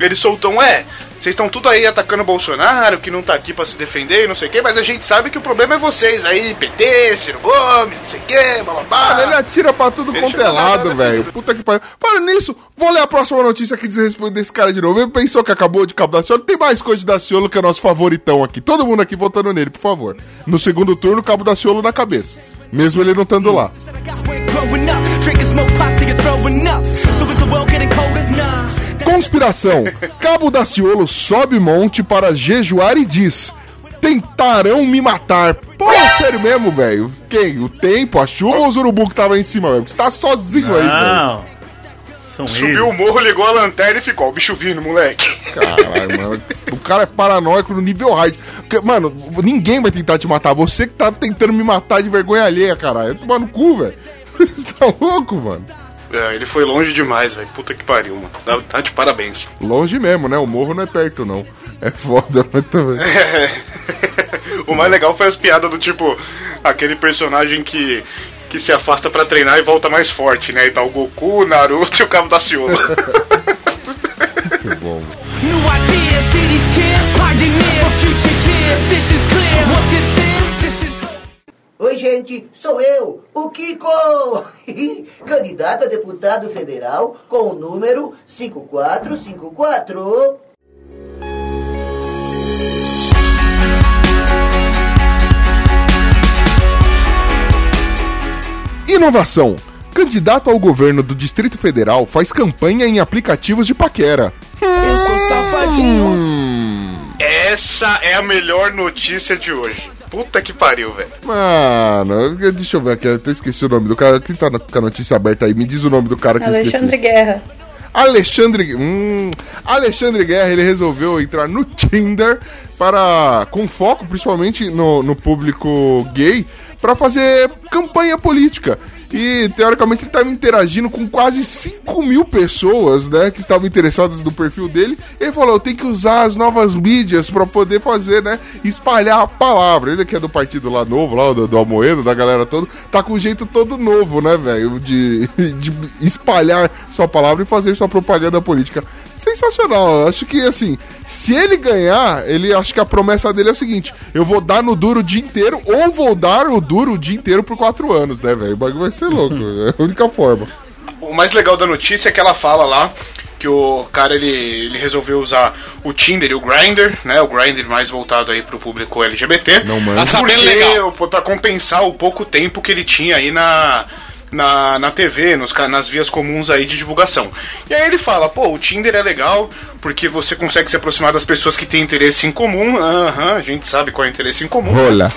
Ele soltou um, é, vocês estão tudo aí atacando o Bolsonaro, que não tá aqui pra se defender e não sei o quê, mas a gente sabe que o problema é vocês aí, PT, Ciro Gomes, não sei o quê, bababá. Mano, ele atira pra tudo quanto é lado, velho. Puta que pariu. Para nisso, vou ler a próxima notícia que diz respeito desse cara de novo. Ele pensou que acabou de Cabo da Ciolo. Tem mais coisa de Daciolo que é nosso favoritão aqui. Todo mundo aqui votando nele, por favor. No segundo turno, Cabo da Ciolo na cabeça. Mesmo ele não estando lá. Conspiração. Cabo Daciolo sobe monte para jejuar e diz: Tentarão me matar. Pô, sério mesmo, velho? Quem? O tempo, a chuva ou os urubu que tava em cima, velho? Você tá sozinho aí, velho. Não. São Subiu o eles. morro, ligou a lanterna e ficou, o bicho vindo, moleque. Caralho, mano. O cara é paranoico no nível hard. Porque, mano, ninguém vai tentar te matar. Você que tá tentando me matar de vergonha alheia, caralho. Tomar no cu, velho. Você tá louco, mano? É, ele foi longe demais, velho. Puta que pariu, mano. Tá, tá de parabéns. Longe mesmo, né? O morro não é perto, não. É foda, mas também. o mais legal foi as piadas do tipo, aquele personagem que, que se afasta pra treinar e volta mais forte, né? E tá o Goku, o Naruto e o Cabo da Ciolo. Muito bom. New ideas, see these kids near for future kids. This is clear. What this is, this is. Oi, gente, sou eu, o Kiko! Candidato a deputado federal com o número 5454. Inovação. Candidato ao governo do Distrito Federal faz campanha em aplicativos de paquera. Eu sou safadinho. Hum. Essa é a melhor notícia de hoje. Puta que pariu, velho. Mano, deixa eu ver aqui, eu até esqueci o nome do cara. Quem tá na- com a notícia aberta aí? Me diz o nome do cara que eu Alexandre esqueci. Guerra. Alexandre. Hum, Alexandre Guerra, ele resolveu entrar no Tinder para. com foco principalmente no, no público gay, para fazer campanha política. E teoricamente ele estava interagindo com quase 5 mil pessoas, né? Que estavam interessadas no perfil dele. Ele falou: eu tenho que usar as novas mídias para poder fazer, né? Espalhar a palavra. Ele que é do partido lá novo, lá do, do Almoedo, da galera toda, tá com um jeito todo novo, né, velho? De, de espalhar sua palavra e fazer sua propaganda política. Sensacional. Eu Acho que assim, se ele ganhar, ele acho que a promessa dele é o seguinte: eu vou dar no duro o dia inteiro, ou vou dar o duro o dia inteiro por quatro anos, né, velho? O bagulho vai ser louco. é a única forma. O mais legal da notícia é que ela fala lá que o cara ele, ele resolveu usar o Tinder e o Grindr, né? O Grindr mais voltado aí pro público LGBT. Não manda. Tá porque, legal. Pra compensar o pouco tempo que ele tinha aí na, na, na TV, nos, nas vias comuns aí de divulgação. E aí ele fala, pô, o Tinder é legal porque você consegue se aproximar das pessoas que têm interesse em comum. Aham, a gente sabe qual é o interesse em comum. Rola.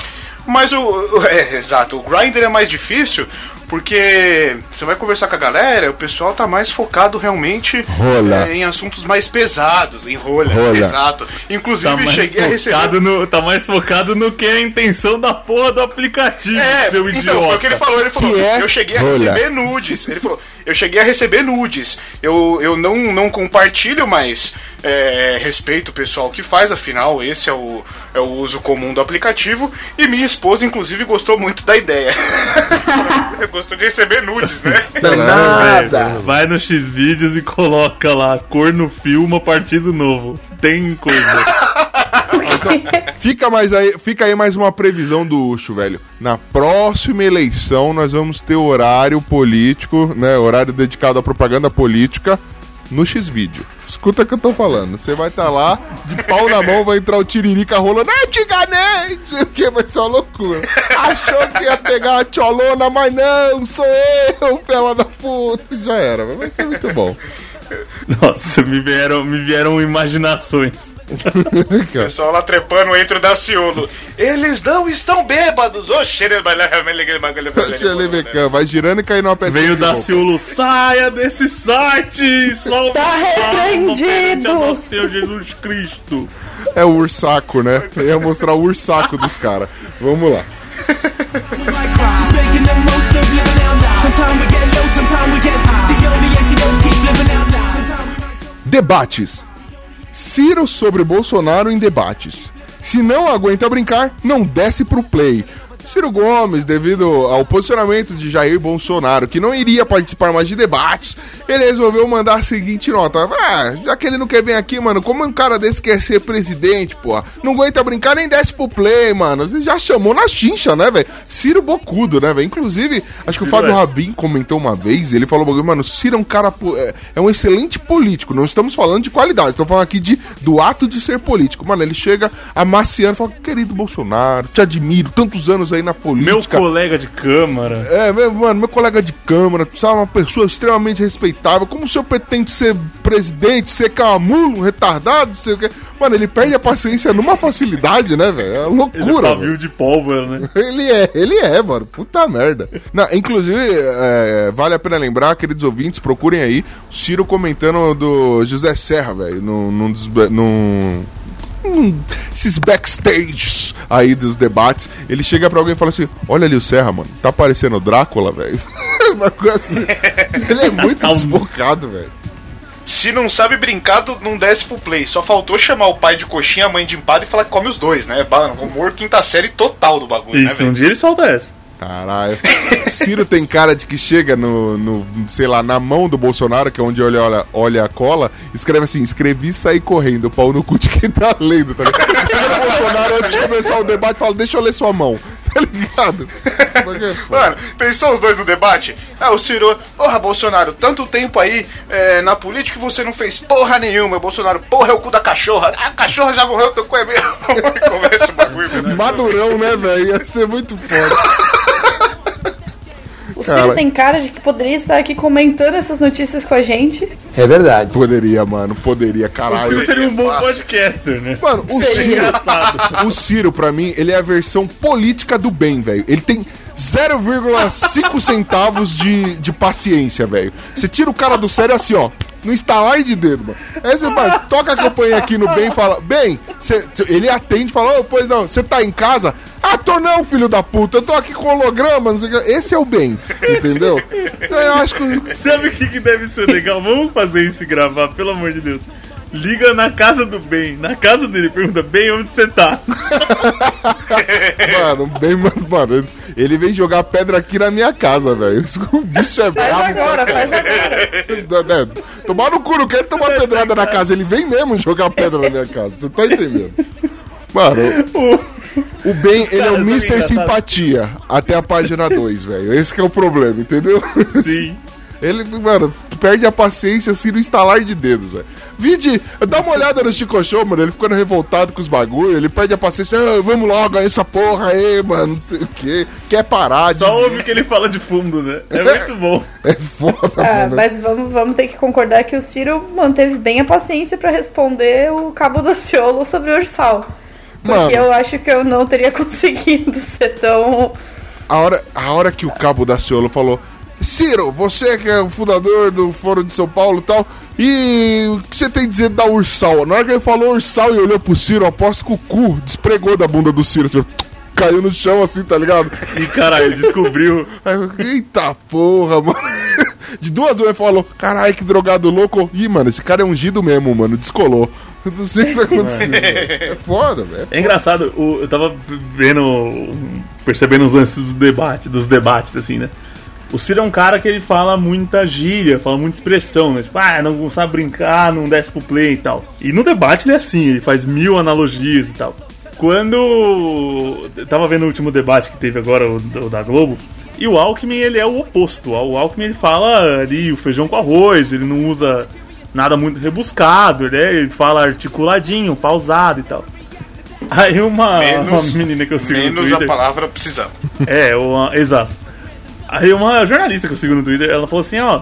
Mas o. o- É, exato. O Grindr é mais difícil porque você vai conversar com a galera, o pessoal tá mais focado realmente Rola. é, em assuntos mais pesados, em rolha. Rola. Exato. Inclusive, Tá mais, cheguei a receber. no, tá mais focado no que é a intenção da porra do aplicativo, É, seu então, idiota. foi o que ele falou. Ele falou, Que é eu cheguei a rola. receber nudes. Ele falou, eu cheguei a receber nudes. Eu, eu não, não compartilho, mas é, respeito o pessoal que faz, afinal, esse é o, é o uso comum do aplicativo. E minha esposa, inclusive, gostou muito da ideia. Gostou de receber nudes, né? Nada. Vai no Xvideos e coloca lá, corno filma partido novo. Tem coisa. Fica, mais aí, fica aí mais uma previsão do Ucho, velho. Na próxima eleição nós vamos ter horário político, né? Horário dedicado à propaganda política no X-Vídeo. Escuta o que eu tô falando. Você vai estar lá, de pau na mão, vai entrar o Tiririca rolando. Ah, te enganei! Não sei o que, vai ser uma loucura. Achou que ia pegar a tcholona, mas não, sou eu, fela da puta. Já era, vai ser muito bom. Nossa, me vieram, me vieram imaginações. O pessoal lá trepando entre o Daciolo. Eles não estão bêbados. Oxe, ele vai girando e cai numa pedra. Veio da Ciolo, saia desse site! Salve Tá repreendido. nosso Senhor Jesus Cristo! É o ursaco, né? Eu ia mostrar o ursaco dos caras. Vamos lá. Debates. Ciro sobre Bolsonaro em debates. Se não aguenta brincar, não desce pro play. Ciro Gomes, devido ao posicionamento de Jair Bolsonaro, que não iria participar mais de debates, ele resolveu mandar a seguinte nota. Ah, já que ele não quer vir aqui, mano, como um cara desse quer ser presidente, pô, não aguenta brincar nem desce pro play, mano. Ele já chamou na chincha, né, velho? Ciro Bocudo, né, velho? Inclusive, acho que o Fábio é. Rabin comentou uma vez, ele falou, mano, Ciro é um cara, é, é um excelente político, não estamos falando de qualidade, estamos falando aqui de, do ato de ser político. Mano, ele chega amaciando e fala, querido Bolsonaro, te admiro, tantos anos aí na Meu política. colega de câmara. É, meu, mano, meu colega de câmara, tu sabe, uma pessoa extremamente respeitável. Como o senhor pretende ser presidente, ser camulo, retardado, sei o quê. Mano, ele perde a paciência numa facilidade, né, velho? É Ele é loucura. velho. pavio de pólvora, né? Ele é, ele é, mano. Puta merda. Não, inclusive, é, vale a pena lembrar, queridos ouvintes, procurem aí o Ciro comentando do José Serra, velho, num, num, num- num- esses backstages aí dos debates. Ele chega pra alguém e fala assim: Olha ali o Serra, mano, tá parecendo o Drácula, velho. Uma coisa assim. Ele é muito Tá um- desbocado, velho. Se não sabe brincar, não desce pro play. Só faltou chamar o pai de coxinha, a mãe de empada e falar que come os dois, né? Humor quinta série total do bagulho, né, Isso, um velho? dia ele solta essa. Caralho. Ciro tem cara de que chega no, no, sei lá, na mão do Bolsonaro, que é onde olha, olha, olha a cola, escreve assim, escrevi e saí correndo, pau no cu de quem tá lendo, tá ligado? Chega no Bolsonaro antes de começar o debate fala, deixa eu ler sua mão, tá ligado? Mano, pensou os dois no debate? Ah, o Ciro, porra, Bolsonaro, tanto tempo aí é, na política você não fez porra nenhuma. Bolsonaro, porra, é o cu da cachorra. A cachorra já morreu, teu cu é meu. Começa o bagulho, né? Madurão, né, velho? Ia ser muito foda. O Ciro Cara. tem cara de que poderia estar aqui comentando essas notícias com a gente. É verdade. Poderia, mano, poderia, O Ciro caralho. seria um bom fácil. podcaster, né? Mano, o Ciro, Engraçado. o Ciro, pra mim, ele é a versão política do bem, velho. Ele tem 0,5 centavos de, de paciência, velho. Você tira o cara do sério assim, ó. No instalar de dedo, mano. Aí você vai, toca a campanha aqui no bem e fala, bem, cê- ele atende e fala, ô, pois não, você tá em casa? Ah, tô não, filho da puta, eu tô aqui com holograma, não sei o que. Esse é o bem, entendeu? Então eu acho que. Sabe o que, que deve ser legal? Vamos fazer isso gravar, pelo amor de Deus. Liga na casa do bem, na casa dele, pergunta, bem, onde você tá? Mano, bem, mano, mano, ele vem jogar pedra aqui na minha casa, velho. O bicho é Faz brabo. agora, faz agora. É, tomar no cu, não quero tomar pedrada na casa. Ele vem mesmo jogar pedra na minha casa. Você tá entendendo? Mano, o Ben, ele é o são Mr. Simpatia até a página 2, velho. Esse que é o problema, entendeu? Sim. Ele, mano, perde a paciência assim no instalar de dedos, velho. Vide, dá uma olhada no Chico Show, mano. Ele ficando revoltado com os bagulho. Ele perde a paciência. Ah, vamos logo, ganhar essa porra aí, mano. Não sei o quê. Quer parar de. Só ouve o que ele fala de fundo, né? É muito bom. É foda, Ah, mano. mas vamos, vamos ter que concordar que o Ciro manteve bem a paciência pra responder o Cabo do Ciolo sobre o Ursal. Porque Mano. eu acho que eu não teria conseguido ser tão. A hora, a hora que o cabo da Ciolo falou: Ciro, você que é o fundador do Foro de São Paulo e tal, e o que você tem a dizer da Ursal? Na hora que ele falou Ursal e olhou pro Ciro, aposto que o cu despregou da bunda do Ciro. assim, caiu no chão assim, tá ligado? E caralho, ele descobriu. Eita porra, mano. De duas vezes ele falou, caralho, que drogado louco. Ih, mano, esse cara é ungido mesmo, mano, descolou. Eu não sei o que tá acontecendo. velho. É foda, velho. É engraçado, o- eu tava vendo, percebendo os lances do debate, dos debates, assim, né? O Ciro é um cara que ele fala muita gíria, fala muita expressão, né? Tipo, ah, não sabe brincar, não desce pro play e tal. E no debate ele é assim, ele faz mil analogias e tal. Quando eu tava vendo o último debate que teve agora, o, o da Globo, e o Alckmin ele é o oposto. O Alckmin ele fala ali o feijão com arroz, ele não usa nada muito rebuscado, né? Ele fala articuladinho, pausado e tal. Aí uma, uma menina que eu sigo no menos a Twitter. palavra precisamos. É, uma, exato. Aí uma jornalista que eu sigo no Twitter, ela falou assim, ó.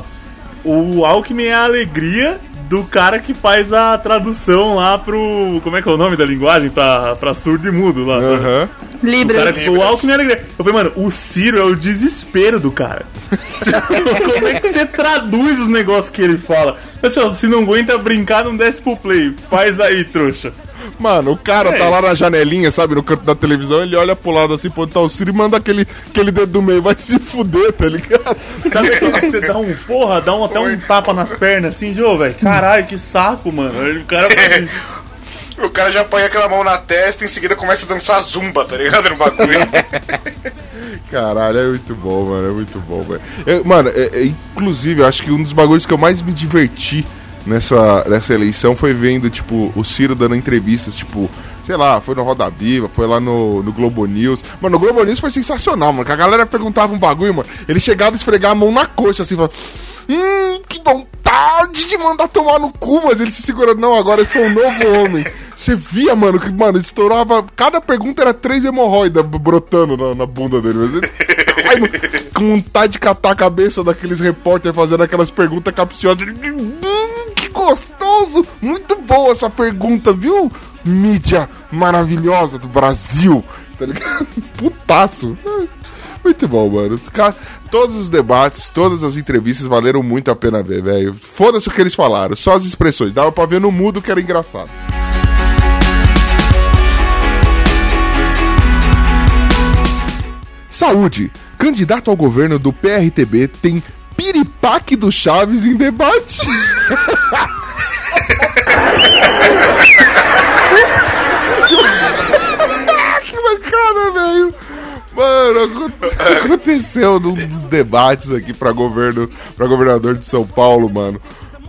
O Alckmin é a alegria do cara que faz a tradução lá pro. Como é que é o nome da linguagem? Pra, pra surdo e mudo lá. Aham. O Libras. cara ficou alto minha alegria. Eu falei, mano, o Ciro é o desespero do cara. Como é que você traduz os negócios que ele fala? Pessoal, se não aguenta brincar, não desce pro play. Faz aí, trouxa. Mano, o cara É. tá lá na janelinha, sabe, no canto da televisão, ele olha pro lado assim, pô, tá o Ciro e manda aquele, aquele dedo do meio, vai se fuder, tá ligado? Sabe que você dá um, porra, dá um, até um tapa nas pernas assim, de ô, velho, caralho, que saco, mano. O cara isso. O cara já põe aquela mão na testa e em seguida começa a dançar zumba, tá ligado? No bagulho. Caralho, é muito bom, mano, é muito bom, velho. Eu- Mano, é- é, inclusive, eu acho que um dos bagulhos que eu mais me diverti nessa, nessa eleição foi vendo, tipo, o Ciro dando entrevistas, tipo, sei lá, foi no Roda Viva, foi lá no, no Globo News. Mano, o Globo News foi sensacional, mano, que a galera perguntava um bagulho, mano, ele chegava a esfregar a mão na coxa, assim, falando, hum, que vontade de mandar tomar no cu, mas ele se segurando, não, agora eu sou um novo homem. Você via, mano, que, mano, estourava, cada pergunta era três hemorroidas brotando na, na bunda dele, mas ele... Ai, mano, com vontade de catar a cabeça daqueles repórteres fazendo aquelas perguntas capciosas. Ele, Hum, gostoso! Muito boa essa pergunta, viu? Mídia maravilhosa do Brasil. Tá ligado? Putaço. Muito bom, mano. Cara, todos os debates, todas as entrevistas valeram muito a pena ver, velho. Foda-se o que eles falaram, só as expressões. Dava pra ver no mudo que era engraçado. Saúde. Candidato ao governo do PRTB tem piripaque do Chaves em debate. que bacana, velho. Mano, acon- aconteceu num dos debates aqui pra governo, para governador de São Paulo, mano.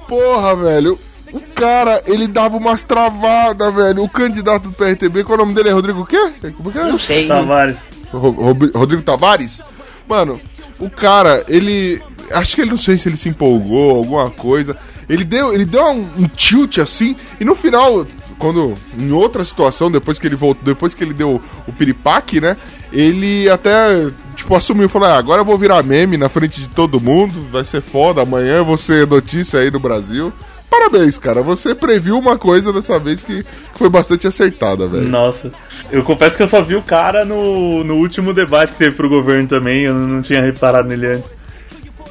Porra, velho. O cara, ele dava umas travadas, velho. O candidato do PRTB, qual é o nome dele? É Rodrigo o quê? Como que é? Não sei. Tavares. Ro- Rodrigo Tavares? Mano, o cara, ele. Acho que ele não sei se ele se empolgou, alguma coisa. Ele deu, ele deu um, um tilt assim, e no final, quando. Em outra situação, depois que ele voltou, depois que ele deu o piripaque, né? Ele até, tipo, assumiu, falou: ah, agora eu vou virar meme na frente de todo mundo, vai ser foda, amanhã eu vou ser notícia aí no Brasil. Parabéns, cara. Você previu uma coisa dessa vez que foi bastante acertada, velho. Nossa. Eu confesso que eu só vi o cara no, no último debate que teve pro governo também, eu não tinha reparado nele antes.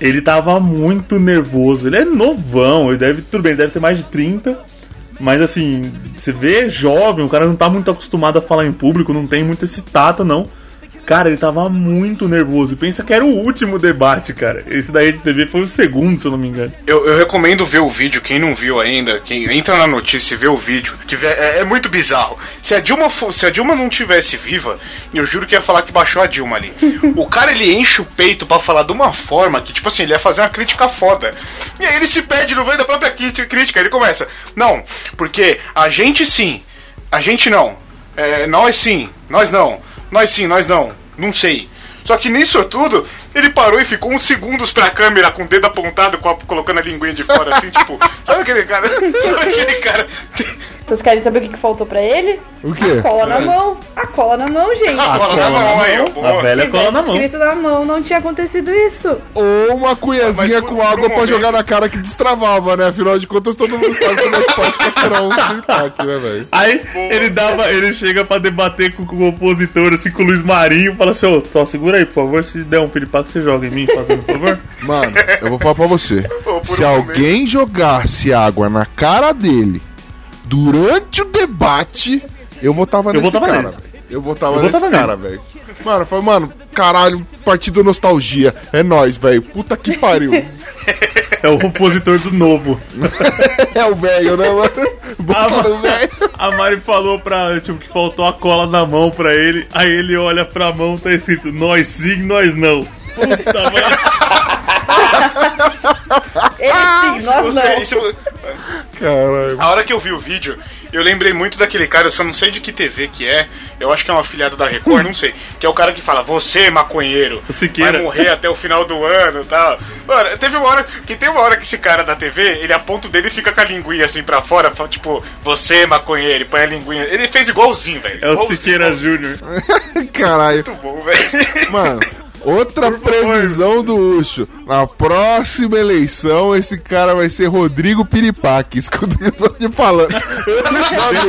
Ele tava muito nervoso. Ele é novão, ele deve, tudo bem, ele deve ter mais de 30. Mas assim, você vê jovem, o cara não tá muito acostumado a falar em público, não tem muito esse tato, não. Cara, ele tava muito nervoso. Pensa que era o último debate, cara. Esse daí de TV foi o segundo, se eu não me engano. Eu, eu recomendo ver o vídeo, quem não viu ainda, quem entra na notícia e vê o vídeo, que é, é muito bizarro. Se a, Dilma fo- se a Dilma não tivesse viva, eu juro que ia falar que baixou a Dilma ali. O cara ele enche o peito pra falar de uma forma que, tipo assim, ele ia fazer uma crítica foda. E aí ele se perde no meio da própria crítica, crítica. Ele começa, não, porque a gente sim, a gente não, é, nós sim, nós não, nós sim, nós não, não sei. Só que nisso tudo, ele parou e ficou uns segundos pra câmera com o dedo apontado, colocando a linguinha de fora, assim, tipo, sabe aquele cara? Sabe aquele cara? Vocês querem saber o que, que faltou pra ele? O quê? A cola na mão. A cola na mão, gente. Ah, cola na mão aí. A velha cola na mão. escrito na mão, não tinha acontecido isso. Ou uma cunhazinha Mas por- com por um água pra momento- jogar na cara que destravava, né? Afinal de contas, todo mundo sabe como é que pode capturar um piripaque, né, velho? Aí ele dava, ele chega pra debater com, com o opositor, assim, com o Luiz Marinho, fala assim, ô, só segura aí, por favor, se der um piripaque, você joga em mim, fazendo por favor. Mano, eu vou falar pra você. Ô, por Se um alguém jogasse água na cara dele durante o debate, eu votava Eu nesse votava cara, velho. Eu votava Eu nesse votava cara, velho. Mano, eu falei, mano, caralho, partido nostalgia. É nóis, velho. Puta que pariu. É o opositor do novo. é o velho, né, mano? Bota no velho. A Mari falou pra, tipo, que faltou a cola na mão pra ele, aí ele olha pra mão, tá escrito, nós sim, nós não. Puta, mano. Ele sim, nós Você- não. isso- Caralho. a hora que eu vi o vídeo, eu lembrei muito daquele cara, eu só não sei de que TV que é, eu acho que é um afiliado da Record, não sei, que é o cara que fala, você, maconheiro, O Siqueira. vai morrer até o final do ano e tal. Mano, teve uma hora, que tem uma hora que esse cara da TV, ele aponta o dedo e fica com a linguinha assim pra fora, fala, tipo, você, maconheiro, e põe a linguinha. Ele fez igualzinho, velho. É o Siqueira. Júnior. Caralho. Muito bom, velho. Mano, outra previsão do Ucho. Na próxima eleição, esse cara vai ser Rodrigo Piripaque. Escuta o que eu tô te falando.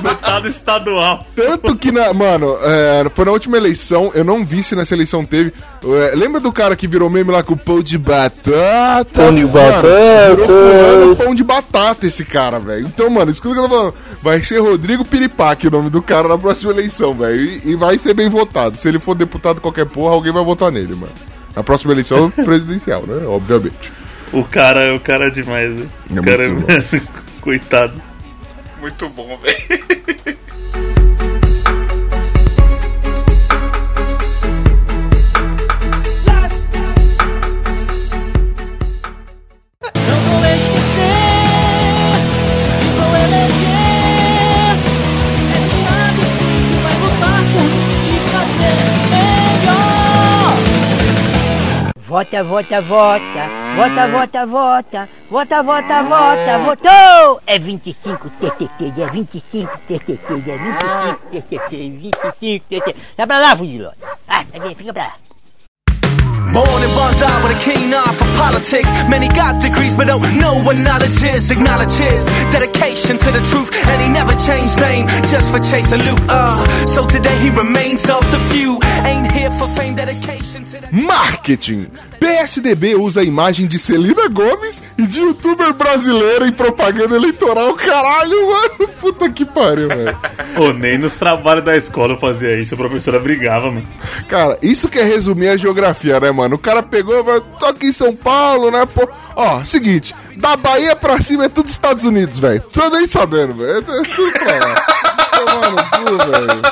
Deputado estadual. Tanto que, na, mano, é, foi na última eleição, eu não vi se nessa eleição teve. é, lembra do cara que virou meme lá com o pão de batata? Pão de batata. virou fulano pão de batata esse cara, velho. Então, mano, escuta o que eu tô falando. Vai ser Rodrigo Piripaque o nome do cara na próxima eleição, velho. E, e vai ser bem votado. Se ele for deputado qualquer porra, alguém vai votar nele, mano. Na próxima eleição presidencial, né? Obviamente. O cara, o cara é demais, né? É O cara muito é... Coitado. Muito bom, velho. Vota, vota, vota. Vota, vota, vota. Vota, vota, vota. Votou! É 25 TTT, é 25 TTT, é 25 TTT, 25 TTT. Dá pra lá, fugilote. Ah, cadê? Fica pra lá. Born in Bondi with a keen eye for politics. Many got degrees but don't know what knowledge is. Acknowledge his dedication to the truth, and he never changed name just for chasing loot. Uh, so today he remains of the few. Ain't here for fame, dedication to the. Marketing. PSDB usa a imagem de Celina Gomes e de youtuber brasileiro em propaganda eleitoral. Caralho, mano. Puta que pariu, velho. Pô, nem nos trabalhos da escola eu fazia isso, a professora brigava, mano. Cara, isso que é resumir a geografia, né, mano? O cara pegou vai. Tô aqui em São Paulo, né, pô? Ó, seguinte. Da Bahia pra cima é tudo Estados Unidos, velho. Tô nem sabendo, velho. É tudo pra lá. Cu, velho.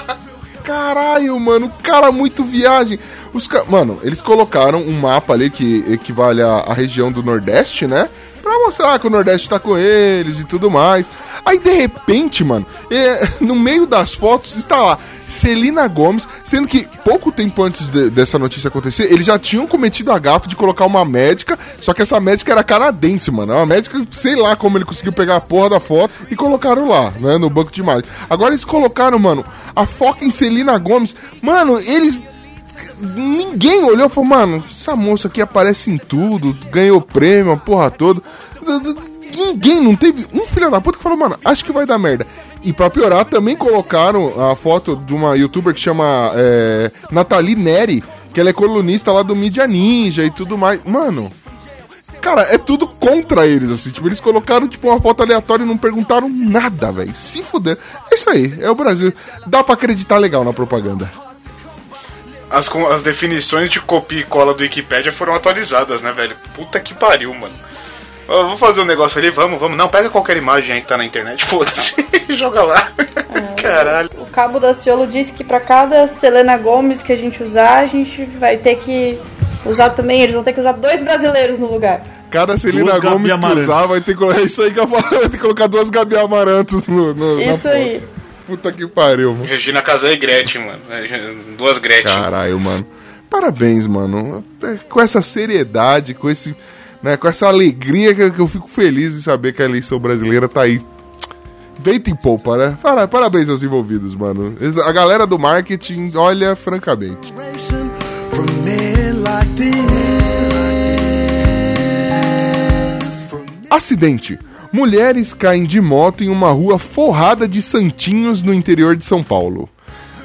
Caralho, mano, cara muito viagem. Os ca... Mano, eles colocaram um mapa ali que equivale à região do Nordeste, né? Pra mostrar que o Nordeste tá com eles e tudo mais. Aí, de repente, mano, é, no meio das fotos está lá Celina Gomes, sendo que pouco tempo antes de- dessa notícia acontecer, eles já tinham cometido a gafe de colocar uma médica, só que essa médica era canadense, mano. É uma médica, sei lá como ele conseguiu pegar a porra da foto e colocaram lá, né, no banco de imagem. Agora eles colocaram, mano, a foca em Celina Gomes. Mano, eles ninguém olhou e falou, mano, essa moça aqui aparece em tudo, ganhou prêmio, a porra toda. Ninguém, não teve um filho da puta que falou, mano, acho que vai dar merda. E pra piorar, também colocaram a foto de uma youtuber que chama é, Nathalie Neri, que ela é colunista lá do Mídia Ninja e tudo mais. Mano, cara, é tudo contra eles, assim. Tipo, eles colocaram, tipo, uma foto aleatória e não perguntaram nada, velho. Se fuder. É isso aí, é o Brasil. Dá pra acreditar legal na propaganda. As, as definições de copia e cola do Wikipedia foram atualizadas, né, velho? Puta que pariu, mano. Ó, vou fazer um negócio ali, vamos, vamos. Não, pega qualquer imagem aí que tá na internet, foda-se. Joga lá. Caralho. O Cabo da Ciolo disse que pra cada Selena Gomes que a gente usar, a gente vai ter que usar também. Eles vão ter que usar dois brasileiros no lugar. Cada Celina Gabi Gomes que usar vai ter que colocar. É isso aí que eu falo, vai ter que colocar duas Gabi Amarantos no. no Isso aí. Puta que pariu, mano. Regina Casé e Gretchen, mano. É, Duas Gretchen. Caralho, mano. Parabéns, mano. É, Com essa seriedade, com esse. Né, com essa alegria que eu, fico feliz de saber que a eleição brasileira tá aí. Feita em polpa, né? Para- Parabéns aos envolvidos, mano. A galera do marketing, olha, francamente. Acidente. Mulheres caem de moto em uma rua forrada de santinhos no interior de São Paulo.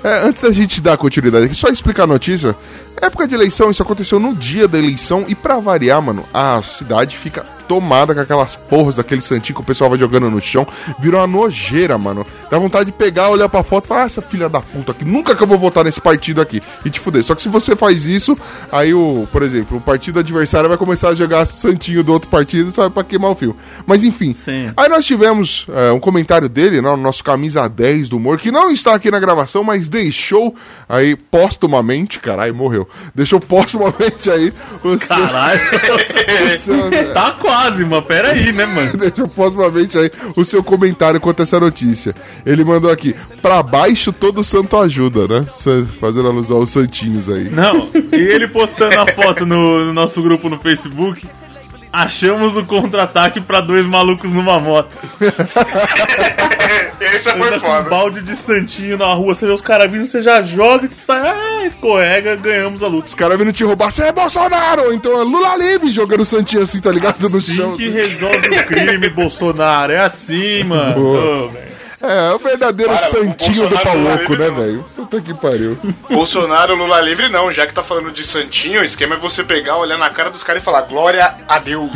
É, antes da gente dar continuidade aqui, só explicar a notícia. Época de eleição, isso aconteceu no dia da eleição e pra variar, mano, a cidade fica tomada com aquelas porras daquele santinho que o pessoal vai jogando no chão. Virou uma nojeira, mano. Dá vontade de pegar, olhar pra foto e falar, ah, essa filha da puta aqui, nunca que eu vou votar nesse partido aqui. E te fuder. Só que se você faz isso, aí o, por exemplo, o partido adversário vai começar a jogar santinho do outro partido, sabe, pra queimar o fio. Mas enfim. Sim. Aí nós tivemos é, um comentário dele, né, no nosso camisa 10 do humor, que não está aqui na gravação, mas deixou aí postumamente, caralho, morreu. Deixou postumamente aí o seu, Caralho. o seu- tá quase, mas pera aí, né, mano? Deixou postumamente aí o seu comentário quanto a essa notícia. Ele mandou aqui, pra baixo todo santo ajuda, né? Fazendo alusão aos santinhos aí. Não, e ele postando a foto no, no nosso grupo no Facebook. Achamos o contra-ataque pra dois malucos numa moto. Esse Anda foi com um foda. balde de santinho na rua, você vê os caras vindo, você já joga, você sai, ah, escorrega, ganhamos a luta. Os caras vindo te roubar, você é Bolsonaro! Então é Lula livre jogando santinho assim, tá ligado? No Assim chão. que assim. resolve o crime, Bolsonaro. É assim, mano. Boa. Velho. É, o verdadeiro Para, o santinho do é louco, livre, né, velho? Puta que pariu. Bolsonaro, Lula livre, não. Já que tá falando de Santinho, o esquema é você pegar, olhar na cara dos caras e falar Glória a Deus.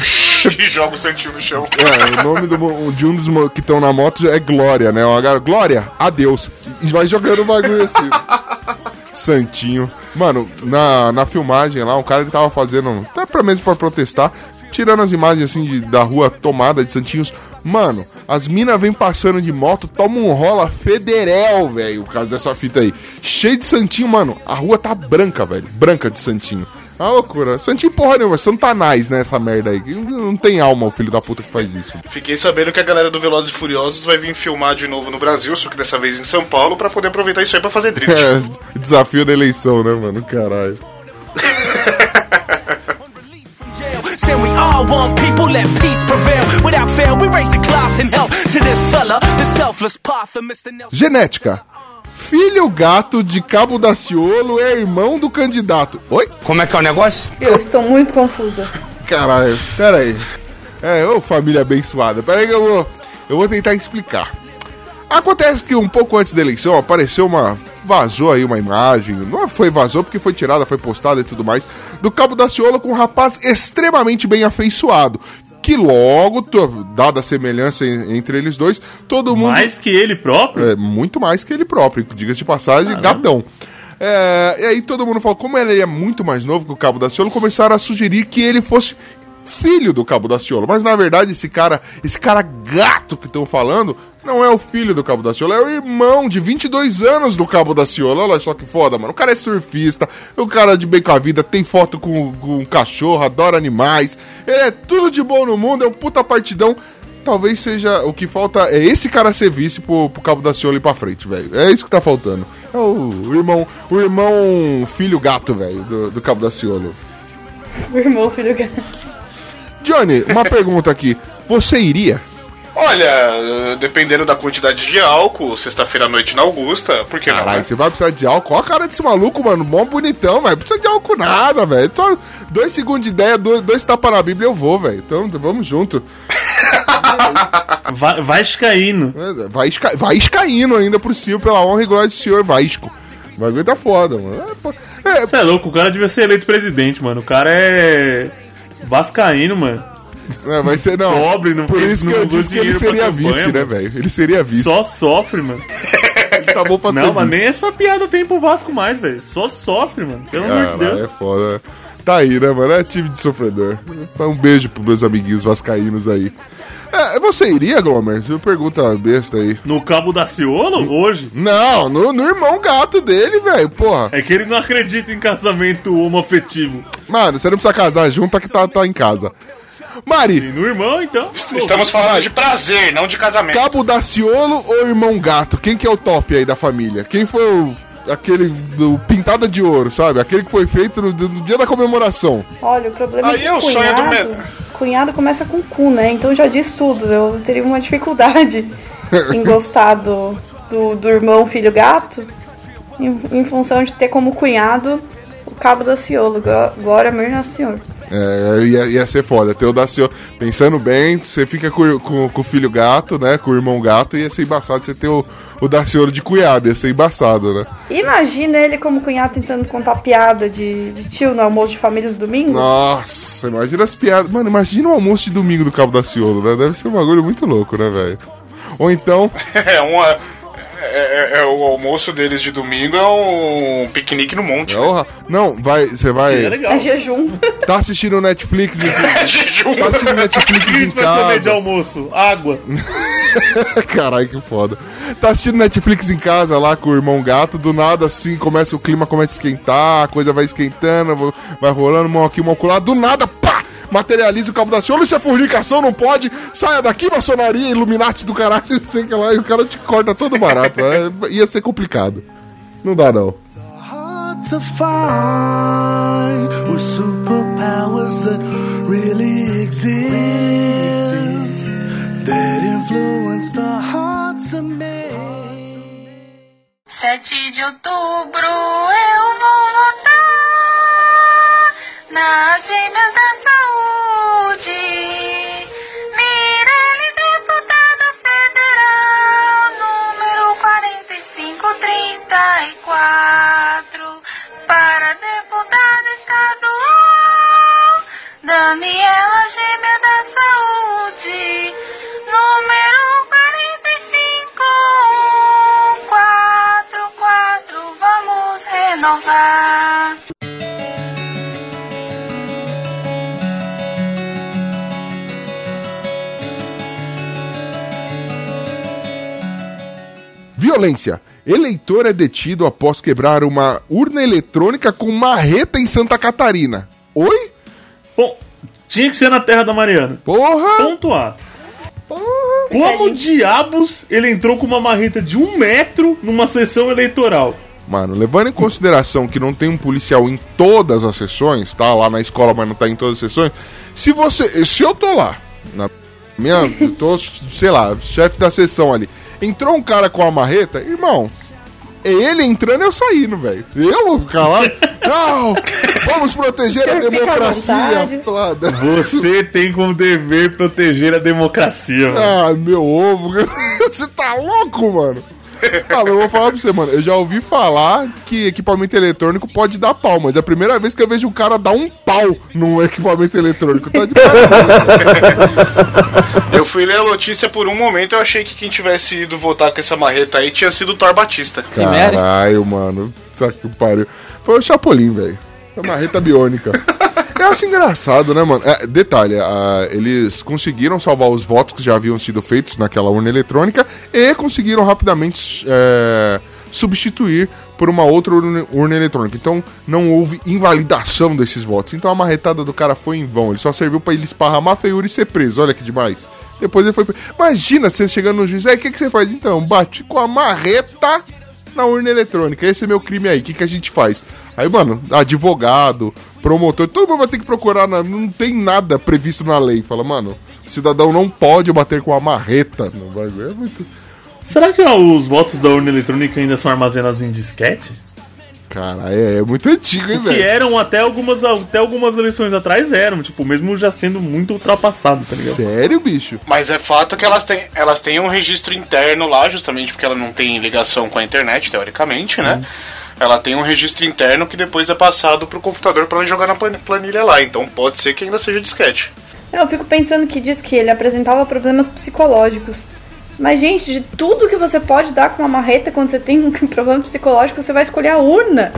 e joga o Santinho no chão. É, o nome do de um dos que estão na moto é Glória, né? Glória, adeus. E vai jogando o bagulho assim. Santinho. Mano, na, na filmagem lá, um cara que tava fazendo, até pra mesmo pra protestar, tirando as imagens assim de- da rua tomada de Santinhos. Mano, as minas vêm passando de moto, toma um rola federal, velho, por causa dessa fita aí. Cheio de Santinho, mano. A rua tá branca, velho. Branca de Santinho. É uma loucura. Santinho porra nenhuma, Santanás, né, essa merda aí. Não, tem alma o filho da puta que faz isso. Fiquei sabendo que a galera do Velozes e Furiosos vai vir filmar de novo no Brasil, só que dessa vez em São Paulo, pra poder aproveitar isso aí pra fazer drift. É, desafio da eleição, né, mano? Caralho. want people, let peace prevail. Without fail, we raise a glass and help to this fella, the selfless path of Mr. Nelson. Genética. Filho gato de Cabo da Ciolo é irmão do candidato. Oi? Como é que é o negócio? Eu estou muito confusa. Caralho, pera aí. É, ô família abençoada. Pera aí que eu vou, eu vou tentar explicar. Acontece que um pouco antes da eleição apareceu uma. Vazou aí uma imagem. Não foi vazou porque foi tirada, foi postada e tudo mais. Do Cabo da Ciolo com um rapaz extremamente bem afeiçoado. Que logo, dada a semelhança en- entre eles dois, todo mundo. Mais que ele próprio? É, muito mais que ele próprio, diga-se de passagem, gatão. É, e aí todo mundo falou, como ele é muito mais novo que o Cabo da Ciolo, começaram a sugerir que ele fosse filho do Cabo da Ciolo. Mas na verdade, esse cara, esse cara gato que estão falando, não é o filho do Cabo da Ciolo, é o irmão de 22 anos do Cabo da Ciolo. Olha só que foda, mano. O cara é surfista, o cara de bem com a vida, tem foto com, com um cachorro, adora animais. Ele é tudo de bom no mundo, é um puta partidão. Talvez seja o que falta é esse cara ser vice pro, pro Cabo da Ciolo ir pra frente, velho. É isso que tá faltando. É o, o irmão, o irmão filho gato, velho, do, do Cabo da Ciolo. O irmão, filho gato. Johnny, uma pergunta aqui. Você iria? Olha, dependendo da quantidade de álcool, sexta-feira à noite na Augusta, por que não? Caralho, né? você vai precisar de álcool? Olha a cara desse maluco, mano. Mó bonitão, velho. Precisa de álcool nada, velho. Só dois segundos de ideia, dois, dois tapas na Bíblia eu vou, velho. Então, vamos junto. Vai. É, Vai, esca... vai escaindo ainda por cima, pela honra e glória do senhor Vasco. O bagulho tá foda, mano. É, é, Você é louco, o cara devia ser eleito presidente, mano. O cara é. Vascaíno, mano. é, vai ser, não. Pobre, não Por isso que não eu disse que ele seria campanha, vice, né, velho? Ele seria vice. Só sofre, mano. Ele tá bom pra Não, mas vice. nem essa piada tem pro Vasco mais, velho. Só sofre, mano. Pelo amor de Caralho, é Deus. foda. Tá aí, né, mano? É time de sofredor. Um beijo pros meus amiguinhos vascaínos aí. É, você iria, Glomer? Você pergunta besta aí. No Cabo da Ciolo, hoje? Não, no, no irmão gato dele, velho, porra. É que ele não acredita em casamento homoafetivo. Mano, você não precisa casar junto, tá que tá, tá em casa. E Mari, no irmão, então. Estamos falando de prazer, não de casamento. Cabo da Ciolo ou irmão gato? Quem que é o top aí da família? Quem foi o, aquele do pintada de ouro, sabe? Aquele que foi feito no, no dia da comemoração. Olha, o problema Aí é que é o sonho do cunhado, me- cunhado começa com cu, né? Então já diz tudo. Eu teria uma dificuldade em gostar do, do, do irmão filho gato em, em função de ter como cunhado o cabo da Ciolo. Gló- Glória Mirna Senhor. É, ia, ia ser foda. Ter o da Ciolo. Pensando bem, você fica com, com, com o filho gato, né? Com o irmão gato, ia ser embaçado você ter o, o Daciolo de cunhado. Ia ser embaçado, né? Imagina ele como cunhado tentando contar piada de, de tio no almoço de família do domingo. Nossa, imagina as piadas. Mano, imagina o almoço de domingo do Cabo da Ciolo, né? Deve ser um bagulho muito louco, né, velho? Ou então, É uma. É, é- é o almoço deles de domingo é um piquenique no monte. é o- não, vai, você É vai. legal. É jejum. Tá assistindo Netflix em, É jejum. tá assistindo O Netflix em vai comer de casa. almoço? Água. Caralho, que foda. Tá assistindo Netflix em casa lá com o irmão gato, do nada assim, começa o clima começa a esquentar, a coisa vai esquentando, vai rolando, mão aqui, mão lá, do nada, pá! Materializa o cabo da Ciolo, isso é fornicação, não pode, saia daqui, maçonaria, Illuminati do caralho, sei que lá, e o cara te corta todo barato. é, ia ser complicado. Não dá não. to find with superpowers that really exist that influence the hearts of men. 7 de outubro eu vou votar nas gêmeas da saúde. Violência. Eleitor é detido após quebrar uma urna eletrônica com marreta em Santa Catarina. Oi? Bom, tinha que ser na Terra da Mariana. Porra! Ponto A. Como diabos ele entrou com uma marreta de um metro numa sessão eleitoral? Mano, levando em consideração que não tem um policial em todas as sessões, tá lá na escola, mas não tá em todas as sessões. Se você. Se eu tô lá, na minha. eu tô, sei lá, chefe da sessão ali. Entrou um cara com a marreta, irmão. É ele entrando e eu saindo, velho. Eu vou ficar lá. Não! Vamos proteger a democracia. Você tem como dever proteger a democracia, mano. Ah, meu ovo. Você tá louco, mano? Ah, mas eu vou falar pra você, mano. Eu já ouvi falar que equipamento eletrônico pode dar pau, mas é a primeira vez que eu vejo um cara dar um pau num equipamento eletrônico. Tá de parabéns. Eu fui ler a notícia por um momento eu achei que quem tivesse ido votar com essa marreta aí tinha sido o Thor Batista. Caralho, mano. Sabe que pariu. Foi o Chapolin, velho. Uma marreta biônica. Eu acho engraçado, né, mano? É, detalhe, eles conseguiram salvar os votos que já haviam sido feitos naquela urna eletrônica e conseguiram rapidamente é, substituir por uma outra urna, urna eletrônica. Então não houve invalidação desses votos. Então a marretada do cara foi em vão. Ele só serviu pra ele esparramar a feiura e ser preso. Olha que demais. Depois ele foi. Imagina você chegando no juiz. Aí o que, que você faz? Então, bate com a marreta na urna eletrônica. Esse é meu crime aí. O que, que a gente faz? Aí, mano, advogado, promotor, todo mundo vai ter que procurar. na- não tem nada previsto na lei. Fala, mano, cidadão não pode bater com a marreta. Não vai ver. É muito. Será que ó, os votos da urna eletrônica ainda são armazenados em disquete? Cara, é, é muito antigo, hein, Que velho? eram até algumas, até algumas eleições atrás eram, tipo, mesmo já sendo muito ultrapassado, tá ligado? Sério, bicho? Mas é fato que elas têm, elas têm um registro interno lá, justamente porque ela não tem ligação com a internet, teoricamente, né? Ela tem um registro interno que depois é passado pro computador pra jogar na plan- planilha lá. Então pode ser que ainda seja disquete. Eu fico pensando que diz que ele apresentava problemas psicológicos. Mas, gente, de tudo que você pode dar com uma marreta quando você tem um problema psicológico, você vai escolher a urna.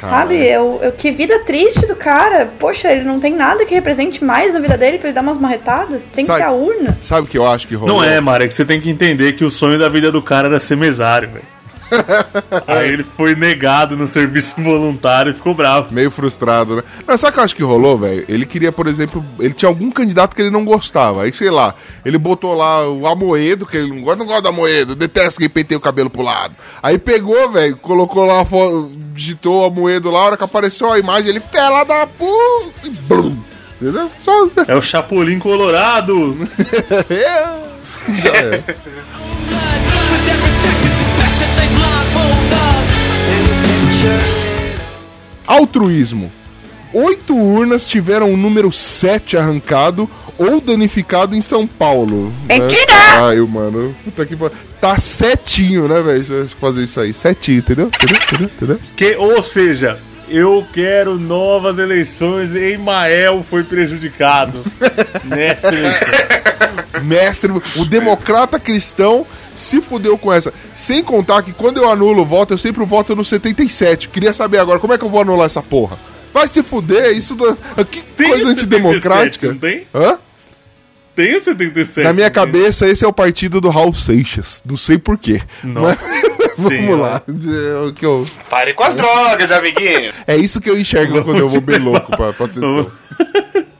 Sabe? Eu, eu, que vida triste do cara. Poxa, ele não tem nada que represente mais na vida dele pra ele dar umas marretadas. Tem Sabe- que ser a urna. Sabe o que eu acho que rolou? Não é, Mara, é que você tem que entender que o sonho da vida do cara era ser mesário, velho. Aí ele foi negado no serviço voluntário e ficou bravo. Meio frustrado, né? Mas sabe o que eu acho que rolou, velho? Ele queria, por exemplo, ele tinha algum candidato que ele não gostava. Aí, sei lá, ele botou lá o Amoedo, que ele não gosta, não gosta do Amoedo, detesta quem penteia o cabelo pro lado. Aí pegou, velho, colocou lá, digitou o Amoedo lá, a hora que apareceu a imagem, ele fela da puta. e blum. Entendeu? Só. É o Chapolin Colorado. Já é. Altruísmo. Oito urnas tiveram o número 7 arrancado ou danificado em São Paulo. né? Mentira! Ai, mano. Puta que Tá setinho, né, velho? Fazer isso aí. Setinho, entendeu? Entendeu? Entendeu? Entendeu? Que, ou seja, eu quero novas eleições e Emael foi prejudicado nessa eleição. Mestre, o democrata cristão se fudeu com essa. Sem contar que quando eu anulo o voto, eu sempre voto no 77. Queria saber agora, como é que eu vou anular essa porra? Vai se fuder, isso. do- Que Tem coisa o 77, antidemocrática. não tem? Hã? Tem o 77. Na minha né? cabeça, esse é o partido do Raul Seixas. Não sei porquê. Nossa Vamos lá. É o que eu- Pare com as drogas, amiguinho. É isso que eu enxergo quando eu vou bem louco pra, pra sessão.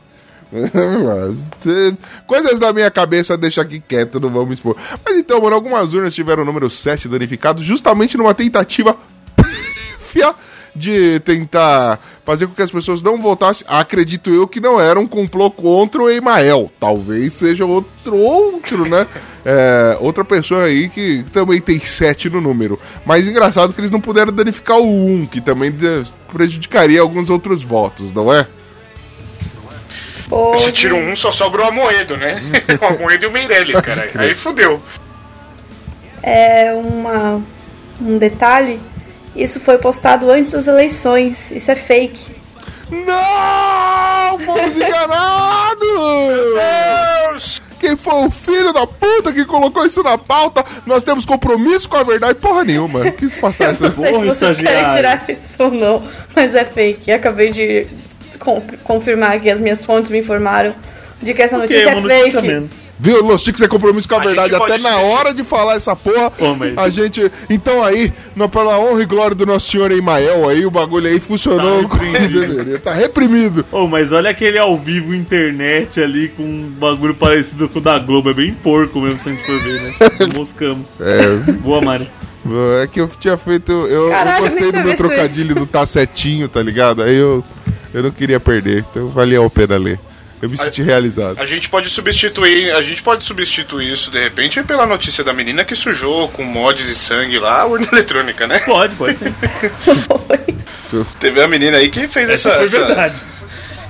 Coisas da minha cabeça deixa aqui quieto, não vamos expor. Mas então, mano, algumas urnas tiveram o número 7 danificado justamente numa tentativa pífia de tentar fazer com que as pessoas não votassem. Acredito eu que não era um complô contra o Emael. Talvez seja outro, outro, né? É, outra pessoa aí que também tem 7 no número. Mas engraçado que eles não puderam danificar o 1, que também prejudicaria alguns outros votos, não é? Se tira um, só sobra o Amoedo, né? o Amoedo e o Meirelles, cara. Aí fudeu. É uma, um detalhe. Isso foi postado antes das eleições. Isso é fake. Não! Fomos enganados! Quem foi o filho da puta que colocou isso na pauta? Nós temos compromisso com a verdade. Porra nenhuma. Quis passar essa Não sei se vocês querem tirar isso ou não, mas é fake. Acabei de confirmar que as minhas fontes me informaram de que essa Ok, notícia é fake. menos. Viu, Los Chicos é compromisso com a, A verdade. Até na ser- hora de falar essa porra, Ô, mas- a gente. Então aí, no, pela honra e glória do nosso senhor Emael, aí o bagulho aí funcionou Tá deveria. Tá reprimido. Ô, mas olha aquele ao vivo internet ali com um bagulho parecido com o da Globo. É bem porco mesmo, se a gente for ver, né? Moscamos. É, Boa, Mari. é que eu tinha feito. Eu, eu Caralho, gostei do meu trocadilho do tá setinho, tá ligado? Aí eu, eu não queria perder, então valia a pena ler. Eu me senti realizado. A gente pode substituir, a gente pode substituir isso de repente pela notícia da menina que sujou com mods e sangue lá a urna eletrônica, né? Pode, pode sim. Teve a menina aí que fez essa. Essa foi essa- verdade.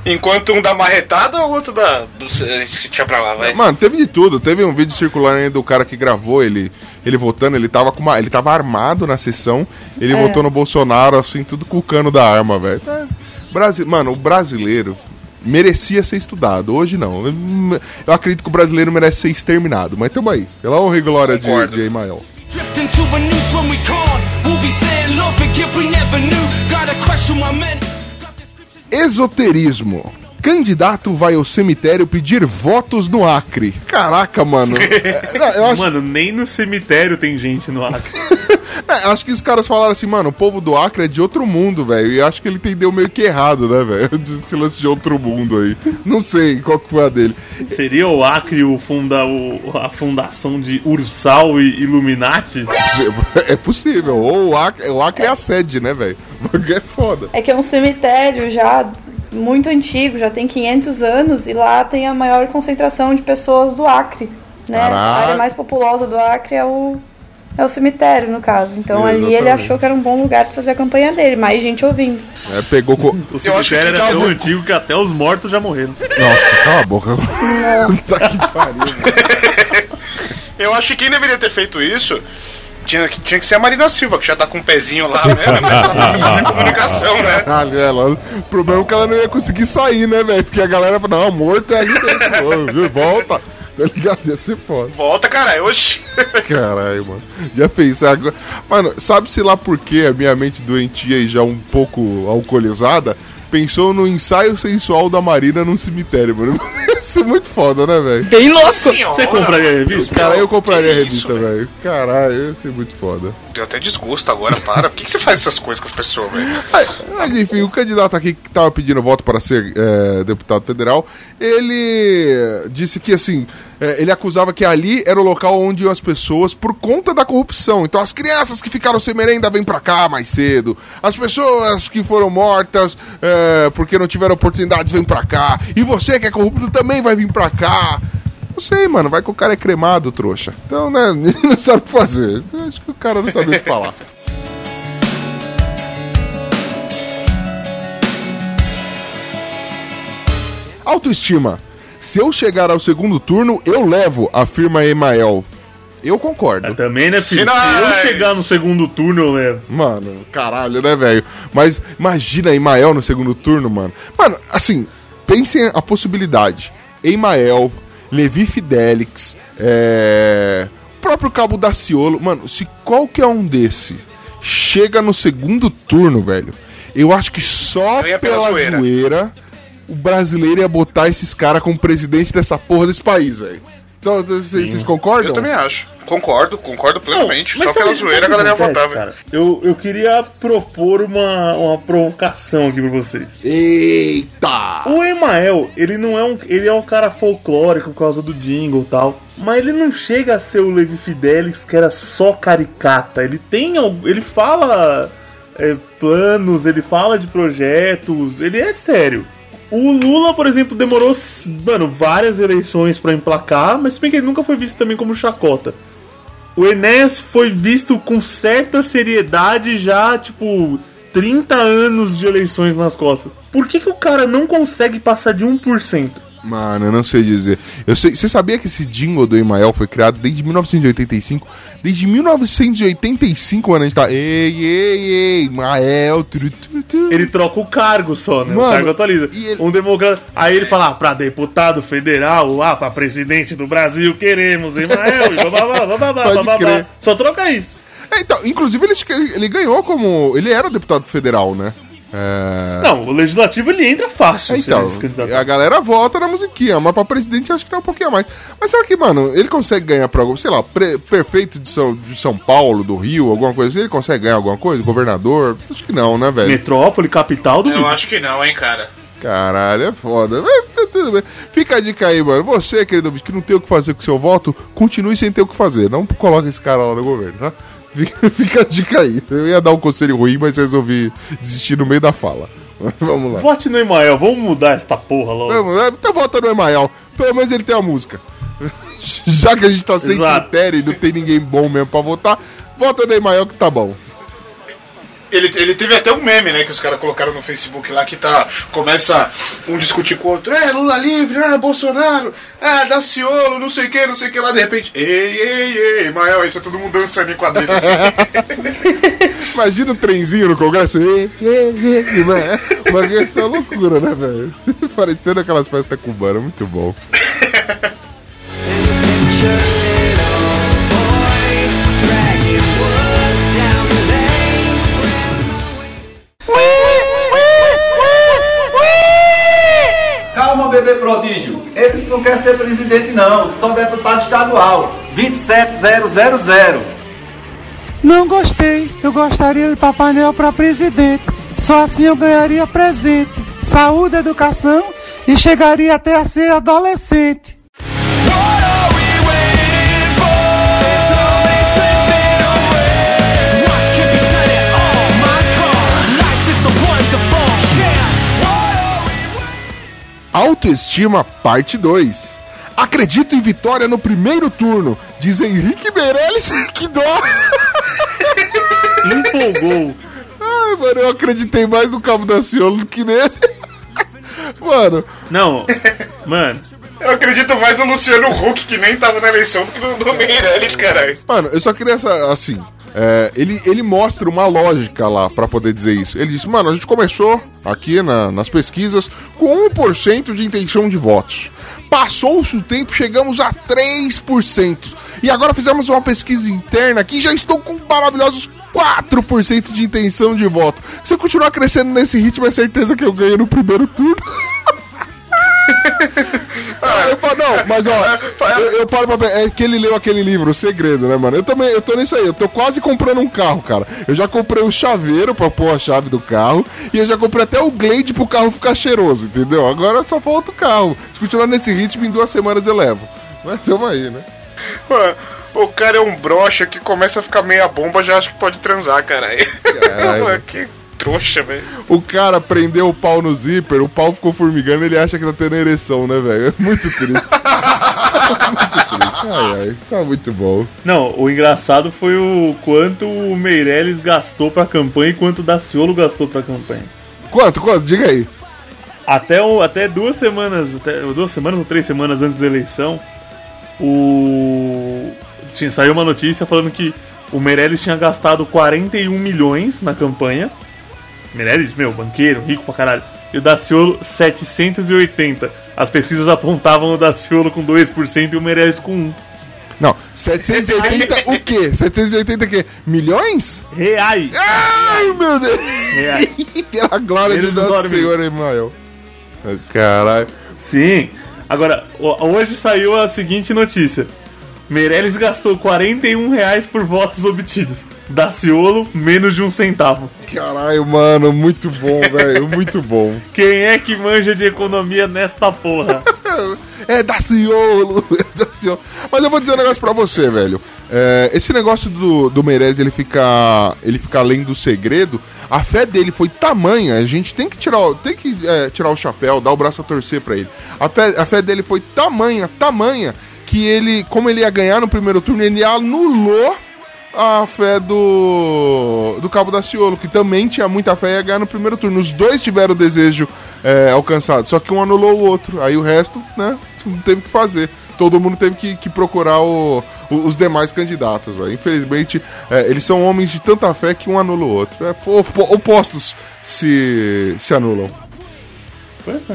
Enquanto um da marretada, o outro da. Do, que tinha pra lá, vai. Mano, teve de tudo. Teve um vídeo circulando aí do cara que gravou ele, ele votando. Ele tava, com uma, ele tava armado na sessão. Ele votou no Bolsonaro, assim, tudo com o cano da arma, velho. Tá- Brasi... Mano, o brasileiro merecia ser estudado. Hoje não. Eu, eu acredito que o brasileiro merece ser exterminado. Mas tamo aí. Pela honra e glória de, Concordo. de Emael. My men. Esoterismo. Candidato vai ao cemitério pedir votos no Acre. Caraca, mano. É, eu acho Mano, nem no cemitério tem gente no Acre. É, acho que os caras falaram assim, mano, o povo do Acre é de outro mundo, velho. E acho que ele entendeu meio que errado, né, velho? Esse lance de outro mundo aí. Não sei qual que foi a dele. Seria o Acre o funda, o, a fundação de Ursal e Illuminati? É possível. Ou o Acre, o Acre é a sede, né, velho? O bagulho é foda. É que é um cemitério já muito antigo, já tem 500 anos, e lá tem a maior concentração de pessoas do Acre. Né? A área mais populosa do Acre é o, é o cemitério, no caso. Então ali ele Exatamente. achou que era um bom lugar pra fazer a campanha dele, mais gente ouvindo. É, pegou. Co... O cemitério era tão um- antigo que até os mortos já morreram. Nossa, cala a boca. Puta que pariu. Eu acho que quem deveria ter feito isso tinha, que- tinha que ser a Marina Silva, que já tá com um pezinho lá, né? Na comunicação, né? Caralho, ela, o problema é que ela não ia conseguir sair, né, velho? Porque a galera fala, não, morto é ali dentro. Viu? Volta. Tá ligado? Ia ser foda. Volta, caralho. Oxi. Caralho, mano. Já pensei agora. Mano, sabe-se lá por que a minha mente doentia e já um pouco alcoolizada pensou no ensaio sensual da Marina num cemitério, mano. Ser muito foda, né, velho? Bem louco! Senhora. Você compraria a revista? Cara, eu compraria a revista, velho. Caralho, ia ser muito foda. Deu até desgosto agora, para. Por que, que você faz essas coisas com as pessoas, velho? Mas, enfim, o candidato aqui que tava pedindo voto para ser é, deputado federal, ele disse que assim, é, ele acusava que ali era o local onde iam as pessoas por conta da corrupção. Então as crianças que ficaram sem merenda vêm pra cá mais cedo. As pessoas que foram mortas é, porque não tiveram oportunidades vêm pra cá. E você que é corrupto também vai vir pra cá. Não sei, mano, vai que o cara é cremado, trouxa. Então, né, não sabe o que fazer. Acho que o cara não sabe o que falar. Autoestima. Se eu chegar ao segundo turno, eu levo, afirma Emael. Eu concordo. Também, né, filho? Se eu chegar no segundo turno, eu levo. Mano, caralho, né, velho? Mas imagina Emael no segundo turno, mano. Mano, assim, pensem a possibilidade. Emael, Levi Fidelix, é... o próprio Cabo Daciolo. Mano, se qualquer um desse chega no segundo turno, velho, eu acho que só pela pela zoeira. zoeira. o brasileiro ia botar esses caras como presidente dessa porra desse país, velho. Então, vocês vocês concordam? Eu também acho. Concordo, concordo plenamente. Mas Só sabe- pela zoeira a que galera velho. cara? Eu, eu queria propor uma, uma provocação aqui pra vocês. Eita! O Emael, ele não é um. Ele é um cara folclórico por causa do jingle e tal. Mas ele não chega a ser o Levi Fidelix, que era só caricata. Ele tem. Ele fala é, planos, ele fala de projetos, ele é sério. O Lula, por exemplo, demorou, mano, várias eleições pra emplacar, mas se bem que ele nunca foi visto também como chacota. O Enéas foi visto com certa seriedade já, tipo, 30 anos de eleições nas costas. Por que, que o cara não consegue passar de 1%? Mano, eu não sei dizer. Eu sei, você sabia que esse jingle do Emael foi criado desde 1985? Desde 1985, mano, a gente tá. Ei, ei, ei, Emael. tru, tru, tru. Ele troca o cargo só, né? o Mano, cargo atualiza. Um democrata. Aí ele fala, ah, pra deputado federal, ah, pra presidente do Brasil, queremos, Emael, e bababá, bababá, Pode bababá. crer. Só troca isso. É, então, inclusive ele, ele ganhou como. Ele era deputado federal, né? É... Não, o legislativo ele entra fácil. Então, a galera vota na musiquinha, mas pra presidente acho que tá um pouquinho a mais. Mas será que, mano, ele consegue ganhar pra algum, sei lá, pre- prefeito de São, de São Paulo, do Rio, alguma coisa assim? Ele consegue ganhar alguma coisa? Governador? Acho que não, né, velho? Metrópole, capital do Eu Rio. acho que não, hein, cara. Caralho, é foda. Mas tudo bem. Fica a dica aí, mano. Você, querido que não tem o que fazer com seu voto, continue sem ter o que fazer. Não coloque esse cara lá no governo, tá? Fica, a dica aí. Eu ia dar um conselho ruim, mas resolvi desistir no meio da fala. Vamos lá. Vote no Emael, vamos mudar esta porra logo. Vamos lá. Então vota no Emael. Pelo menos ele tem a música. Já que a gente tá sem Exato. critério e não tem ninguém bom mesmo pra votar, vota no Emael que tá bom. Ele, ele teve até um meme, né, que os caras colocaram no Facebook lá, que tá. Começa um discutir com o outro, é, Lula livre, ah, Bolsonaro, ah, Daciolo, não sei o que, não sei o que lá, de repente, ei, ei, ei, Mael, isso é todo mundo dançando em quadrilha assim. Imagina um trenzinho no Congresso. Ê, ê, mano. Mas isso é uma loucura, né, velho? Parecendo aquelas festas cubanas, muito bom. bebê prodígio. Eles não querem ser presidente, não. Só deputado estadual. 27000. Não gostei. Eu gostaria de Papai Noel para presidente. Só assim eu ganharia presente, saúde, educação e chegaria até a ser adolescente. Autoestima, parte 2. Acredito em vitória no primeiro turno, diz Henrique Meirelles. que dó! Empolgou. Ai, mano, eu acreditei mais no Cabo da Ciolo do que nele. mano, Não, mano. Eu acredito mais no Luciano Huck, que nem tava na eleição, do que no, no Meirelles, caralho. Mano, eu só queria essa- assim. É, ele, ele mostra uma lógica lá pra poder dizer isso. Ele disse, mano, a gente começou aqui na- nas pesquisas com 1% de intenção de votos. Passou-se o tempo, chegamos a 3%. E agora fizemos uma pesquisa interna aqui e já estou com maravilhosos 4% de intenção de voto. Se eu continuar crescendo nesse ritmo, é certeza que eu ganho no primeiro turno. Eu falo, não, mas ó, eu, eu paro pra pensar, é que ele leu aquele livro, O Segredo, né, mano? Eu também, eu tô nisso aí, eu tô quase comprando um carro, cara. Eu já comprei o chaveiro pra pôr a chave do carro e eu já comprei até o Glade pro carro ficar cheiroso, entendeu? Agora só falta o carro. Se continuar nesse ritmo, em duas semanas eu levo. Mas tamo aí, né? Mano, o cara é um brocha que começa a ficar meia bomba, já acha que pode transar, caralho. Caralho. que trouxa, velho. O cara prendeu o pau no zíper, o pau ficou formigando ele acha que tá tendo ereção, né, velho? É muito triste. muito triste. Ai, ai, tá muito bom. Não, o engraçado foi o quanto o Meirelles gastou pra campanha e quanto o Daciolo gastou pra campanha. Quanto, quanto? Diga aí. Até, o, até duas semanas, até duas semanas ou três semanas antes da eleição, o tinha, saiu uma notícia falando que o Meirelles tinha gastado 41 milhões na campanha. Meirelles, meu, banqueiro, rico pra caralho. E o Daciolo, 780. As pesquisas apontavam o Daciolo com 2% e o Meirelles com 1. Não, 780 o quê? 780 o quê? Milhões? Reais! Ai, meu Deus! Reais. Pela glória Ele de Nosso. Senhor Emael. Caralho. Sim. Agora, ho- hoje saiu a seguinte notícia. Meirelles gastou 41 reais por votos obtidos. Daciolo, menos de um centavo. Caralho, mano, muito bom, velho. Muito bom. Quem é que manja de economia nesta porra? É Daciolo, é Daciolo. Mas eu vou dizer um negócio pra você, velho. É, esse negócio do, do Meirelles, ele fica, ele fica além do segredo. A fé dele foi tamanha, a gente tem que tirar, o- tem que é, tirar o chapéu, dar o braço a torcer pra ele. A fé, a fé dele foi tamanha, tamanha, que ele, como ele ia ganhar no primeiro turno, ele anulou a fé do, do Cabo da Ciolo, que também tinha muita fé e ia ganhar no primeiro turno. Os dois tiveram o desejo é, alcançado, só que um anulou o outro. Aí o resto, né, não teve que fazer. Todo mundo teve que, que procurar o- o- os demais candidatos, velho. Infelizmente, é, eles são homens de tanta fé que um anula o outro. É, opostos se, se anulam.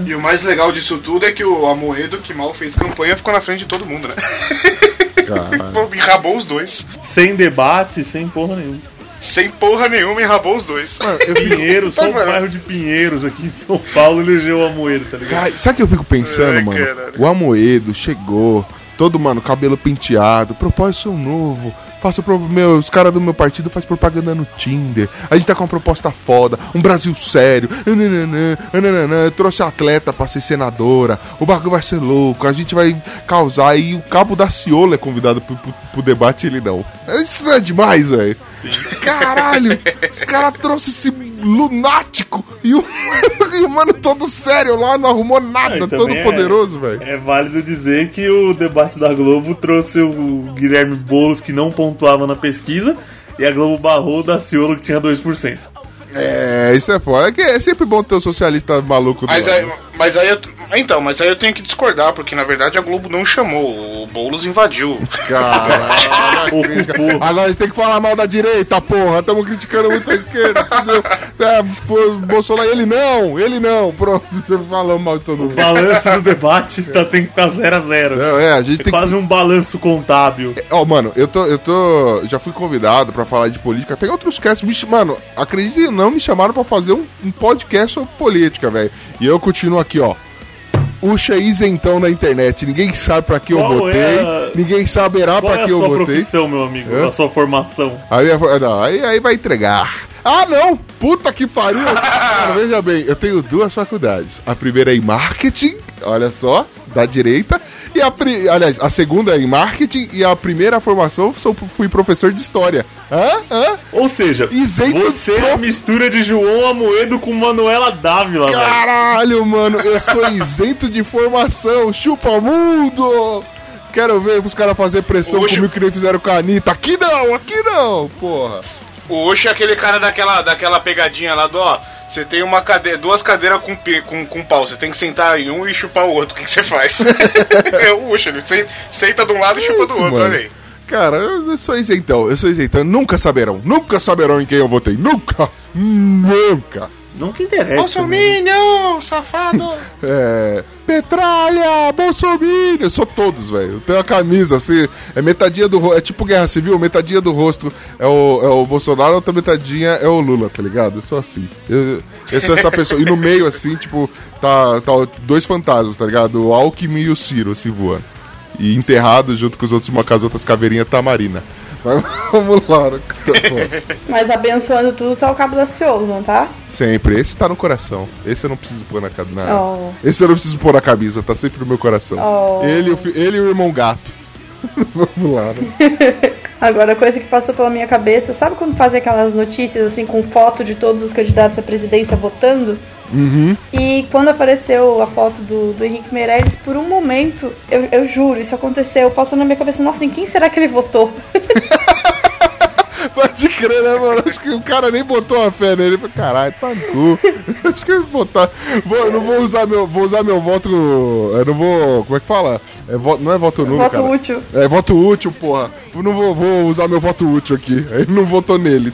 E o mais legal disso tudo é que o Amoedo, que mal fez campanha, ficou na frente de todo mundo, né? Enrabou os dois. Sem debate, sem porra nenhuma. Sem porra nenhuma, enrabou os dois. Pinheiros, só o bairro de Pinheiros aqui em São Paulo elegeu a moeda, tá ligado? Cara, sabe o que eu fico pensando, Ai, mano? caralho. O Amoedo chegou, todo, mano, cabelo penteado, propósito novo. Faço pro meu, os caras do meu partido faz propaganda no Tinder. A gente tá com uma proposta foda, um Brasil sério. nananã, nananã, Eu trouxe atleta pra ser senadora. O bagulho vai ser louco. A gente vai causar. E o Cabo da Ciola é convidado pro, pro, pro debate ele não. Isso não é demais, velho. Caralho! Os caras trouxeram esse lunático e o, e o mano todo sério lá, não arrumou nada, Ah, todo é- poderoso, velho. É válido dizer que o debate da Globo trouxe o Guilherme Boulos, que não pontuava na pesquisa, e a Globo barrou o Daciolo, que tinha 2%. É, isso é foda. É, que é sempre bom ter o socialista maluco do Mas lado. aí, mas aí eu, então, mas aí eu tenho que discordar, porque na verdade a Globo não chamou, o Boulos invadiu. Caralho, Agora a gente tem que falar mal da direita, porra. Estamos criticando muito a esquerda, entendeu? É, foi Bolsonaro, ele não, ele não. Pronto, falando mal de todo mundo. O balanço do debate tá, tem que ficar 0 a 0 Não, é, a gente tem quase um balanço contábil. Ó, mano, eu tô, eu tô. Já fui convidado pra falar de política. Tem outros casts. Me, mano, acredite ou não, me chamaram pra fazer um, um podcast sobre política, velho. E eu continuo aqui, ó. Uxa isentão na internet. Ninguém sabe pra que eu Qual votei. é a- Ninguém saberá Qual pra é a que eu sua votei. profissão, meu amigo? Hã? A sua formação? Aí, não, aí, aí vai entregar. Ah, não! Puta que pariu! Mano, veja bem, eu tenho duas faculdades. A primeira é em marketing, olha só, da direita. E a, pri- aliás, a segunda é em marketing e a primeira formação sou, fui professor de história. Hã? Hã? Ou seja, você é a mistura de João Amoedo com Manuela Dávila, velho. Caralho, mano, eu sou isento de formação, chupa mundo! Quero ver os caras fazer pressão Hoje- comigo que nem fizeram com a Anitta. Aqui não, aqui não, porra. O Oxo é aquele cara daquela, daquela pegadinha lá do, ó, você tem uma cadeira, duas cadeiras com, com, com pau, você tem que sentar em um e chupar o outro, o que, que você faz? é o ele se- senta de um lado e chupa do outro, olha aí. Cara, eu sou isentão, eu sou isentão. Nunca saberão, nunca saberão em quem eu votei. Nunca, nunca. Nunca interessa. Bolsominion, safado! É. Petralha, Bolsonaro, eu sou todos, velho. Eu tenho a camisa assim, é metadinha do rosto. É tipo guerra civil, metadinha do rosto é o, é o Bolsonaro, outra metadinha é o Lula, tá ligado? Eu sou assim. Eu, eu sou essa pessoa. E no meio, assim, tipo, tá, tá dois fantasmas, tá ligado? O Alckmin e o Ciro, assim, voando. E enterrado junto com os outros, uma com as outras caveirinhas, tá a Marina. Mas vamos lá? Tá. Mas abençoando tudo tá o Cabo da Ciolo, não tá? Sempre. Esse tá no coração. Esse eu não preciso pôr na camisa. Oh. Esse eu não preciso pôr na camisa, tá sempre no meu coração. Oh. Ele, e ele e o irmão gato. Vamos lá, né? Agora, a coisa que passou pela minha cabeça, sabe quando fazem aquelas notícias assim com foto de todos os candidatos à presidência votando? Uhum. E quando apareceu a foto do, do Henrique Meirelles, por um momento, eu, eu juro, isso aconteceu, passou na minha cabeça, nossa, em quem será que ele votou? Pode crer, né, mano? Acho que o cara nem botou uma fé nele. Caralho, tá no cu. Acho que vou botar. Vou, eu não vou usar meu, vou usar meu voto. Eu não vou. Como é que fala? É vo- não é voto nulo, Voto cara. útil. É voto útil, porra. Eu não vou, vou usar meu voto útil aqui. Ele não votou nele.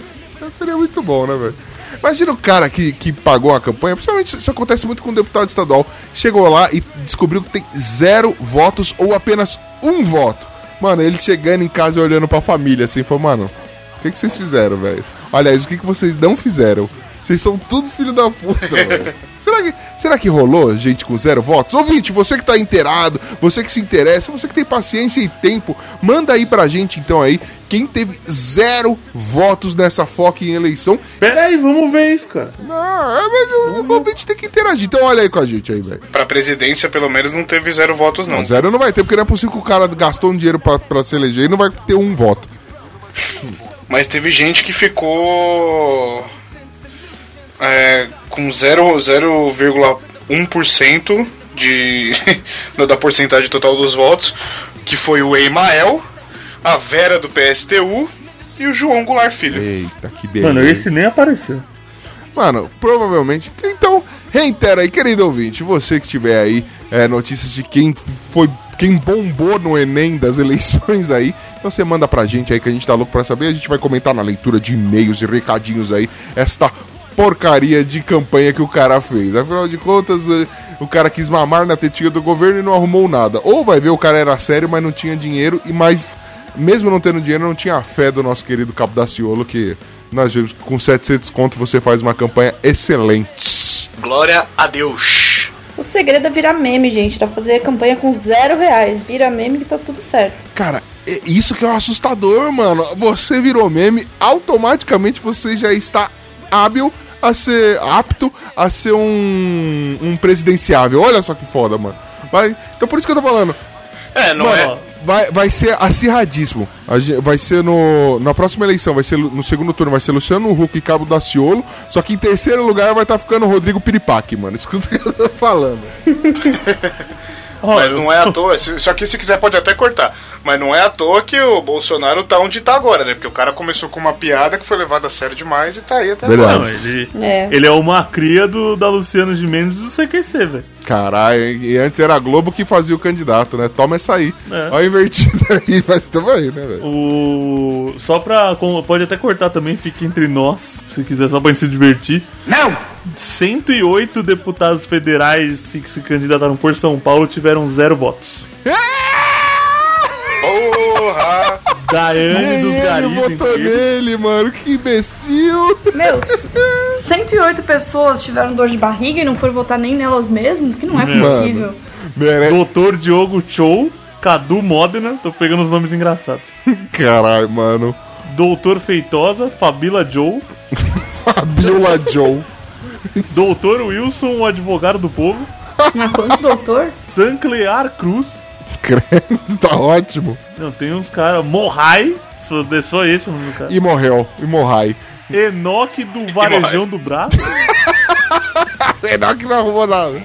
Seria muito bom, né, velho? Imagina o cara que, que pagou a campanha, principalmente isso acontece muito com o deputado estadual. Chegou lá e descobriu que tem zero votos ou apenas um voto. Mano, ele chegando em casa e olhando pra família assim, falou, mano, o que, que vocês fizeram, velho? Aliás, o que, que vocês não fizeram? Vocês são tudo filho da puta, velho. Será que, será que rolou gente com zero votos? Ouvinte, você que tá inteirado, você que se interessa, você que tem paciência e tempo, manda aí pra gente então aí quem teve zero votos nessa fucking eleição. Pera aí, vamos ver isso, cara. Não, é, mas o ouvinte tem que interagir. Então olha aí com a gente aí, velho. Pra presidência, pelo menos, não teve zero votos, não. Não, zero não vai ter, porque não é possível que o cara gastou um dinheiro pra, pra se eleger e não vai ter um voto. Mas teve gente que ficou. É, com 0 0,1% de da porcentagem total dos votos, que foi o Emael, a Vera do PSTU e o João Goulart Filho. Eita, que beleza. Mano, esse nem apareceu. Mano, provavelmente. Então, reitera aí, querido ouvinte, você que tiver aí é, notícias de quem foi. Quem bombou no Enem das eleições aí, então você manda pra gente aí que a gente tá louco pra saber. A gente vai comentar na leitura de e-mails e recadinhos aí esta porcaria de campanha que o cara fez. Afinal de contas, eh, o cara quis mamar na tetinha do governo e não arrumou nada. Ou vai ver o cara era sério, mas não tinha dinheiro e mais mesmo não tendo dinheiro, não tinha a fé do nosso querido Cabo Daciolo, que nós vimos que com 700 conto você faz uma campanha excelente. Glória a Deus. O segredo é virar meme, gente. Dá pra fazer campanha com zero reais. Vira meme que tá tudo certo. Cara, é isso que é o assustador, mano. Você virou meme, automaticamente você já está hábil a ser apto a ser um, um presidenciável. Olha só que foda, mano. Vai, então por isso que eu tô falando. É, não Mano, é. Vai, vai ser acirradíssimo. Vai ser no, na próxima eleição, vai ser no segundo turno, vai ser Luciano Huck e Cabo Daciolo. Só que em terceiro lugar vai estar ficando o Rodrigo Piripaque, mano. Escuta o que eu tô falando. Mas não é à toa. Só que se quiser pode até cortar. Mas não é à toa que o Bolsonaro tá onde tá agora, né? Porque o cara começou com uma piada que foi levada a sério demais e tá aí até Verdade. agora. Não, ele É. ele é uma cria do, da Luciano de Mendes do CQC, velho. Caralho, e antes era a Globo que fazia o candidato, né? Toma essa aí. É. Olha a invertida aí, mas tamo aí, né, velho? O... Só pra. Pode até cortar também, fica entre nós, se quiser, só pra gente se divertir. Não! 108 deputados federais que se candidataram por São Paulo tiveram zero votos. Porra! Daiane dos Ele Garis votou inteiro. nele, mano. Que imbecil. Meus, 108 pessoas tiveram dor de barriga e não foram votar nem nelas mesmo? Que não é Mano. possível. Doutor Diogo Chou, Cadu Modena, tô pegando os nomes engraçados. Caralho, mano. Doutor Feitosa, Fabila Joe, Fabiola Joe. Doutor Wilson, o advogado do povo, Mas quanto doutor? Sanclear Cruz. Credo, tá ótimo. Não, tem uns caras. Morrai, só, só esse o nome do cara. E morreu. E morrai. Enoque do Varejão do Braço, Será que não arrumou nada?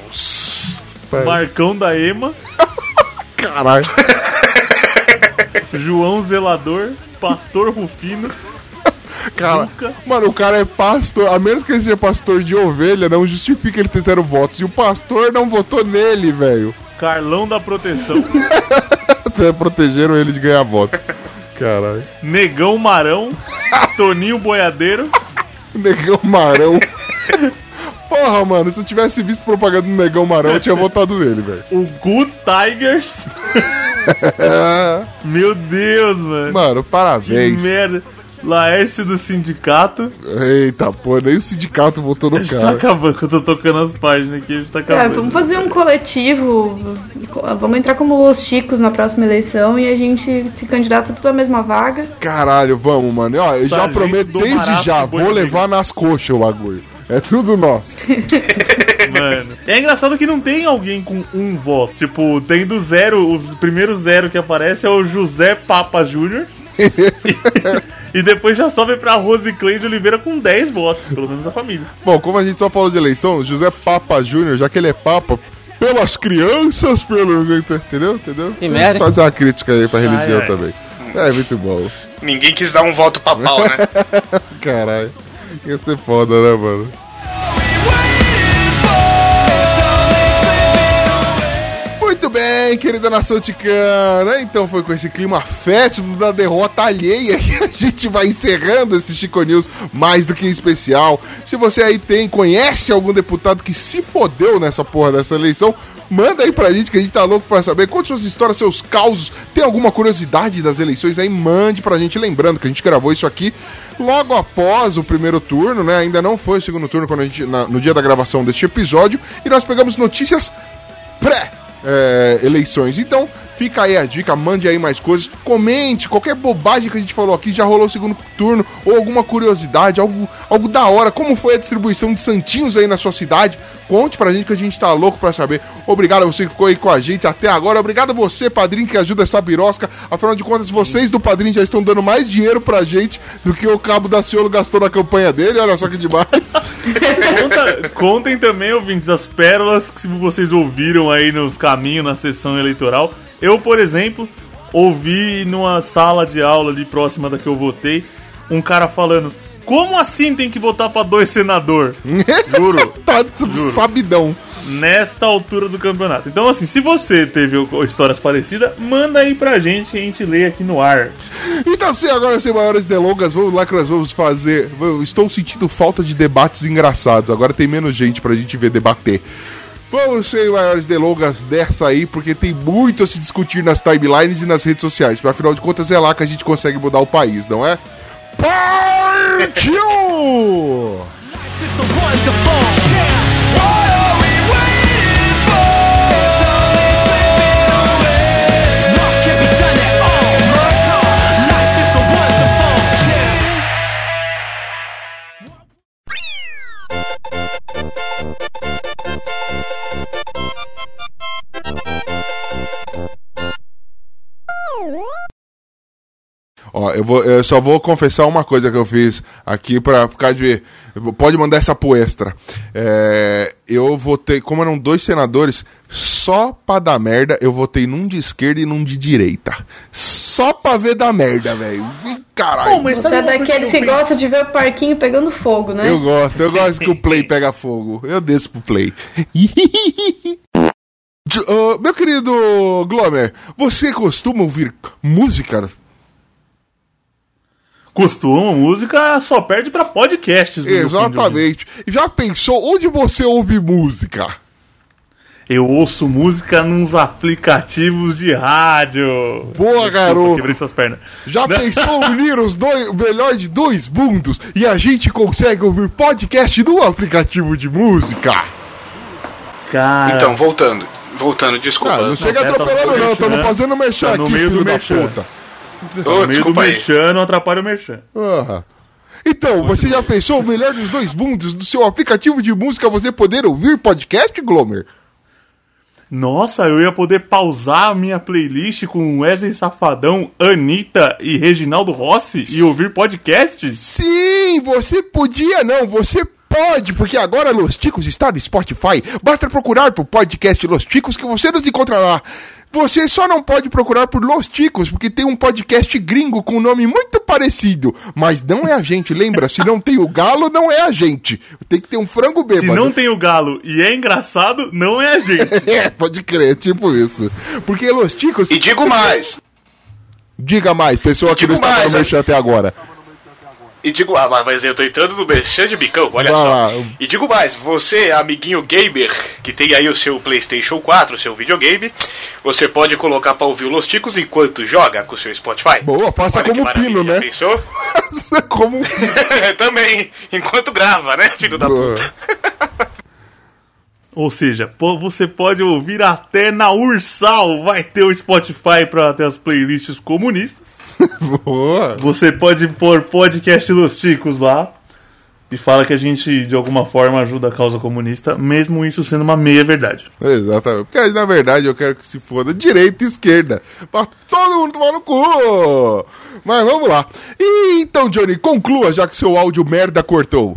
Marcão da Ema, Caralho. João Zelador, Pastor Rufino, Cara, Nunca. mano, o cara é pastor. A menos que ele seja pastor de ovelha, não justifica ele ter zero votos. E o pastor não votou nele, velho. Carlão da Proteção, protegeram ele de ganhar voto. Caralho. Negão Marão, Toninho Boiadeiro, Negão Marão. Porra, mano, se eu tivesse visto propaganda do Negão Marão, eu tinha votado nele, velho. o Good Tigers. Meu Deus, mano. Mano, Que parabéns. merda. Laércio do Sindicato. Eita, pô, nem o sindicato votou A no gente tá cara. acabando, que eu tô tocando as páginas aqui, a gente tá É, acabando. vamos fazer um coletivo. Vamos entrar como os chicos na próxima eleição e a gente se candidata tudo à mesma vaga. Caralho, vamos, mano. Ó, eu já prometo desde já, vou levar nas coxas o bagulho. É tudo nosso. Mano. É engraçado que não tem alguém com um voto. Tipo, tem do zero, os primeiros zero que aparece é o José Papa Júnior. e depois já sobe pra Rose Cleide Oliveira com 10 votos, pelo menos a família. Bom, como a gente só falou de eleição, José Papa Júnior, já que ele é Papa, pelas crianças, pelos. Entendeu? Entendeu? Que merda? Fazer uma crítica aí pra religião ai. também. É muito bom. Ninguém quis dar um voto papal, né? Caralho. Ia ser foda, né, mano? Bem, querida nação ticana. Então foi com esse clima fétido da derrota alheia que a gente vai encerrando esse Chico News mais do que especial. Se você aí tem, conhece algum deputado que se fodeu nessa porra dessa eleição, manda aí pra gente que a gente tá louco pra saber. Conte suas histórias, seus causos. Tem alguma curiosidade das eleições aí? Mande pra gente. Lembrando que a gente gravou isso aqui logo após o primeiro turno, né? Ainda não foi o segundo turno quando a gente, na- no dia da gravação deste episódio. E nós pegamos notícias pré é, eleições. Então, Fica aí a dica, mande aí mais coisas, comente qualquer bobagem que a gente falou aqui, já rolou o segundo turno, ou alguma curiosidade, algo, algo da hora, como foi a distribuição de santinhos aí na sua cidade. Conte pra gente que a gente tá louco pra saber. Obrigado a você que ficou aí com a gente até agora. Obrigado a você, padrinho, que ajuda essa birosca. Afinal de contas, vocês do padrinho já estão dando mais dinheiro pra gente do que o cabo da Ciolo gastou na campanha dele. Olha só que demais. Conta- contem também, ouvintes, as pérolas que vocês ouviram aí nos caminhos na sessão eleitoral. Eu, por exemplo, ouvi numa sala de aula ali próxima da que eu votei, um cara falando: Como assim tem que votar pra dois senador? Juro. tá sabidão. Nesta altura do campeonato. Então, assim, se você teve histórias parecidas, manda aí pra gente que a gente lê aqui no ar. Então, sim, agora sem maiores delongas, vamos lá que nós vamos fazer. Eu estou sentindo falta de debates engraçados. Agora tem menos gente pra gente ver debater. Vamos sem maiores delongas dessa aí, porque tem muito a se discutir nas timelines e nas redes sociais. Afinal de contas, é lá que a gente consegue mudar o país, não é? Partiu! Ó, eu, vou, eu só vou confessar uma coisa que eu fiz aqui pra ficar de. Pode mandar essa pro extra. É, eu votei, como eram dois senadores, só pra dar merda, eu votei num de esquerda e num de direita. Só pra ver dar merda, velho. Ih, Caralho. Você é daqueles que gosta de ver o parquinho pegando fogo, né? Eu gosto, eu gosto que o play pega fogo. Eu desço pro play. Ah, meu querido Glomer, você costuma ouvir música? Costuma, música só perde pra podcasts. Exatamente. Já pensou onde você ouve música? Eu ouço música nos aplicativos de rádio. Boa, garoto. Quebrei suas pernas. Já pensou unir os dois, o melhor de dois mundos e a gente consegue ouvir podcast no aplicativo de música? Cara. Então, voltando. Voltando, desculpa. Ah, não chega é, tá atropelando não, estamos né? fazendo merchan Tá no aqui, meio do filho da merchan. puta. No meio do merchan, não atrapalha o merchan. Aham. Então, você já pensou o melhor dos dois mundos do seu aplicativo de música você poder ouvir podcast, Glomer? Nossa, eu ia poder pausar a minha playlist com Wesley Safadão, Anitta e Reginaldo Rossi e ouvir podcasts? Sim, você podia não, você pode, porque agora Los Ticos está no Spotify. Basta procurar por podcast Los Ticos que você nos encontrará. Você só não pode procurar por Los Ticos, porque tem um podcast gringo com um nome muito parecido. Mas não é a gente, lembra? Se não tem o galo, não é a gente. Tem que ter um frango Se bêbado. não tem o galo e é engraçado, não é a gente. É, pode crer, tipo isso. Porque Los Ticos... E digo mais. Diga mais, pessoa que não estava mais, no merchan até agora. E digo, ah, mas eu tô entrando no merchan de bicão, olha Vai só. lá. E digo mais, você, amiguinho gamer, que tem aí o seu PlayStation 4, o seu videogame, você pode colocar pra ouvir o Los Ticos enquanto joga com o seu Spotify. Boa, faça Olha como Pino, né? Pensou? como Também, enquanto grava, né, filho da Boa. puta? Ou seja, pô, você pode ouvir até na Ursal. Vai ter o Spotify para ter as playlists comunistas. Boa. Você pode pôr podcast Los Ticos lá. E fala que a gente, de alguma forma, ajuda a causa comunista, mesmo isso sendo uma meia verdade. Exatamente. Porque na verdade eu quero que se foda direita e esquerda. Pra todo mundo tomar no cu. Mas vamos lá. E, então, Johnny, conclua já que seu áudio merda cortou.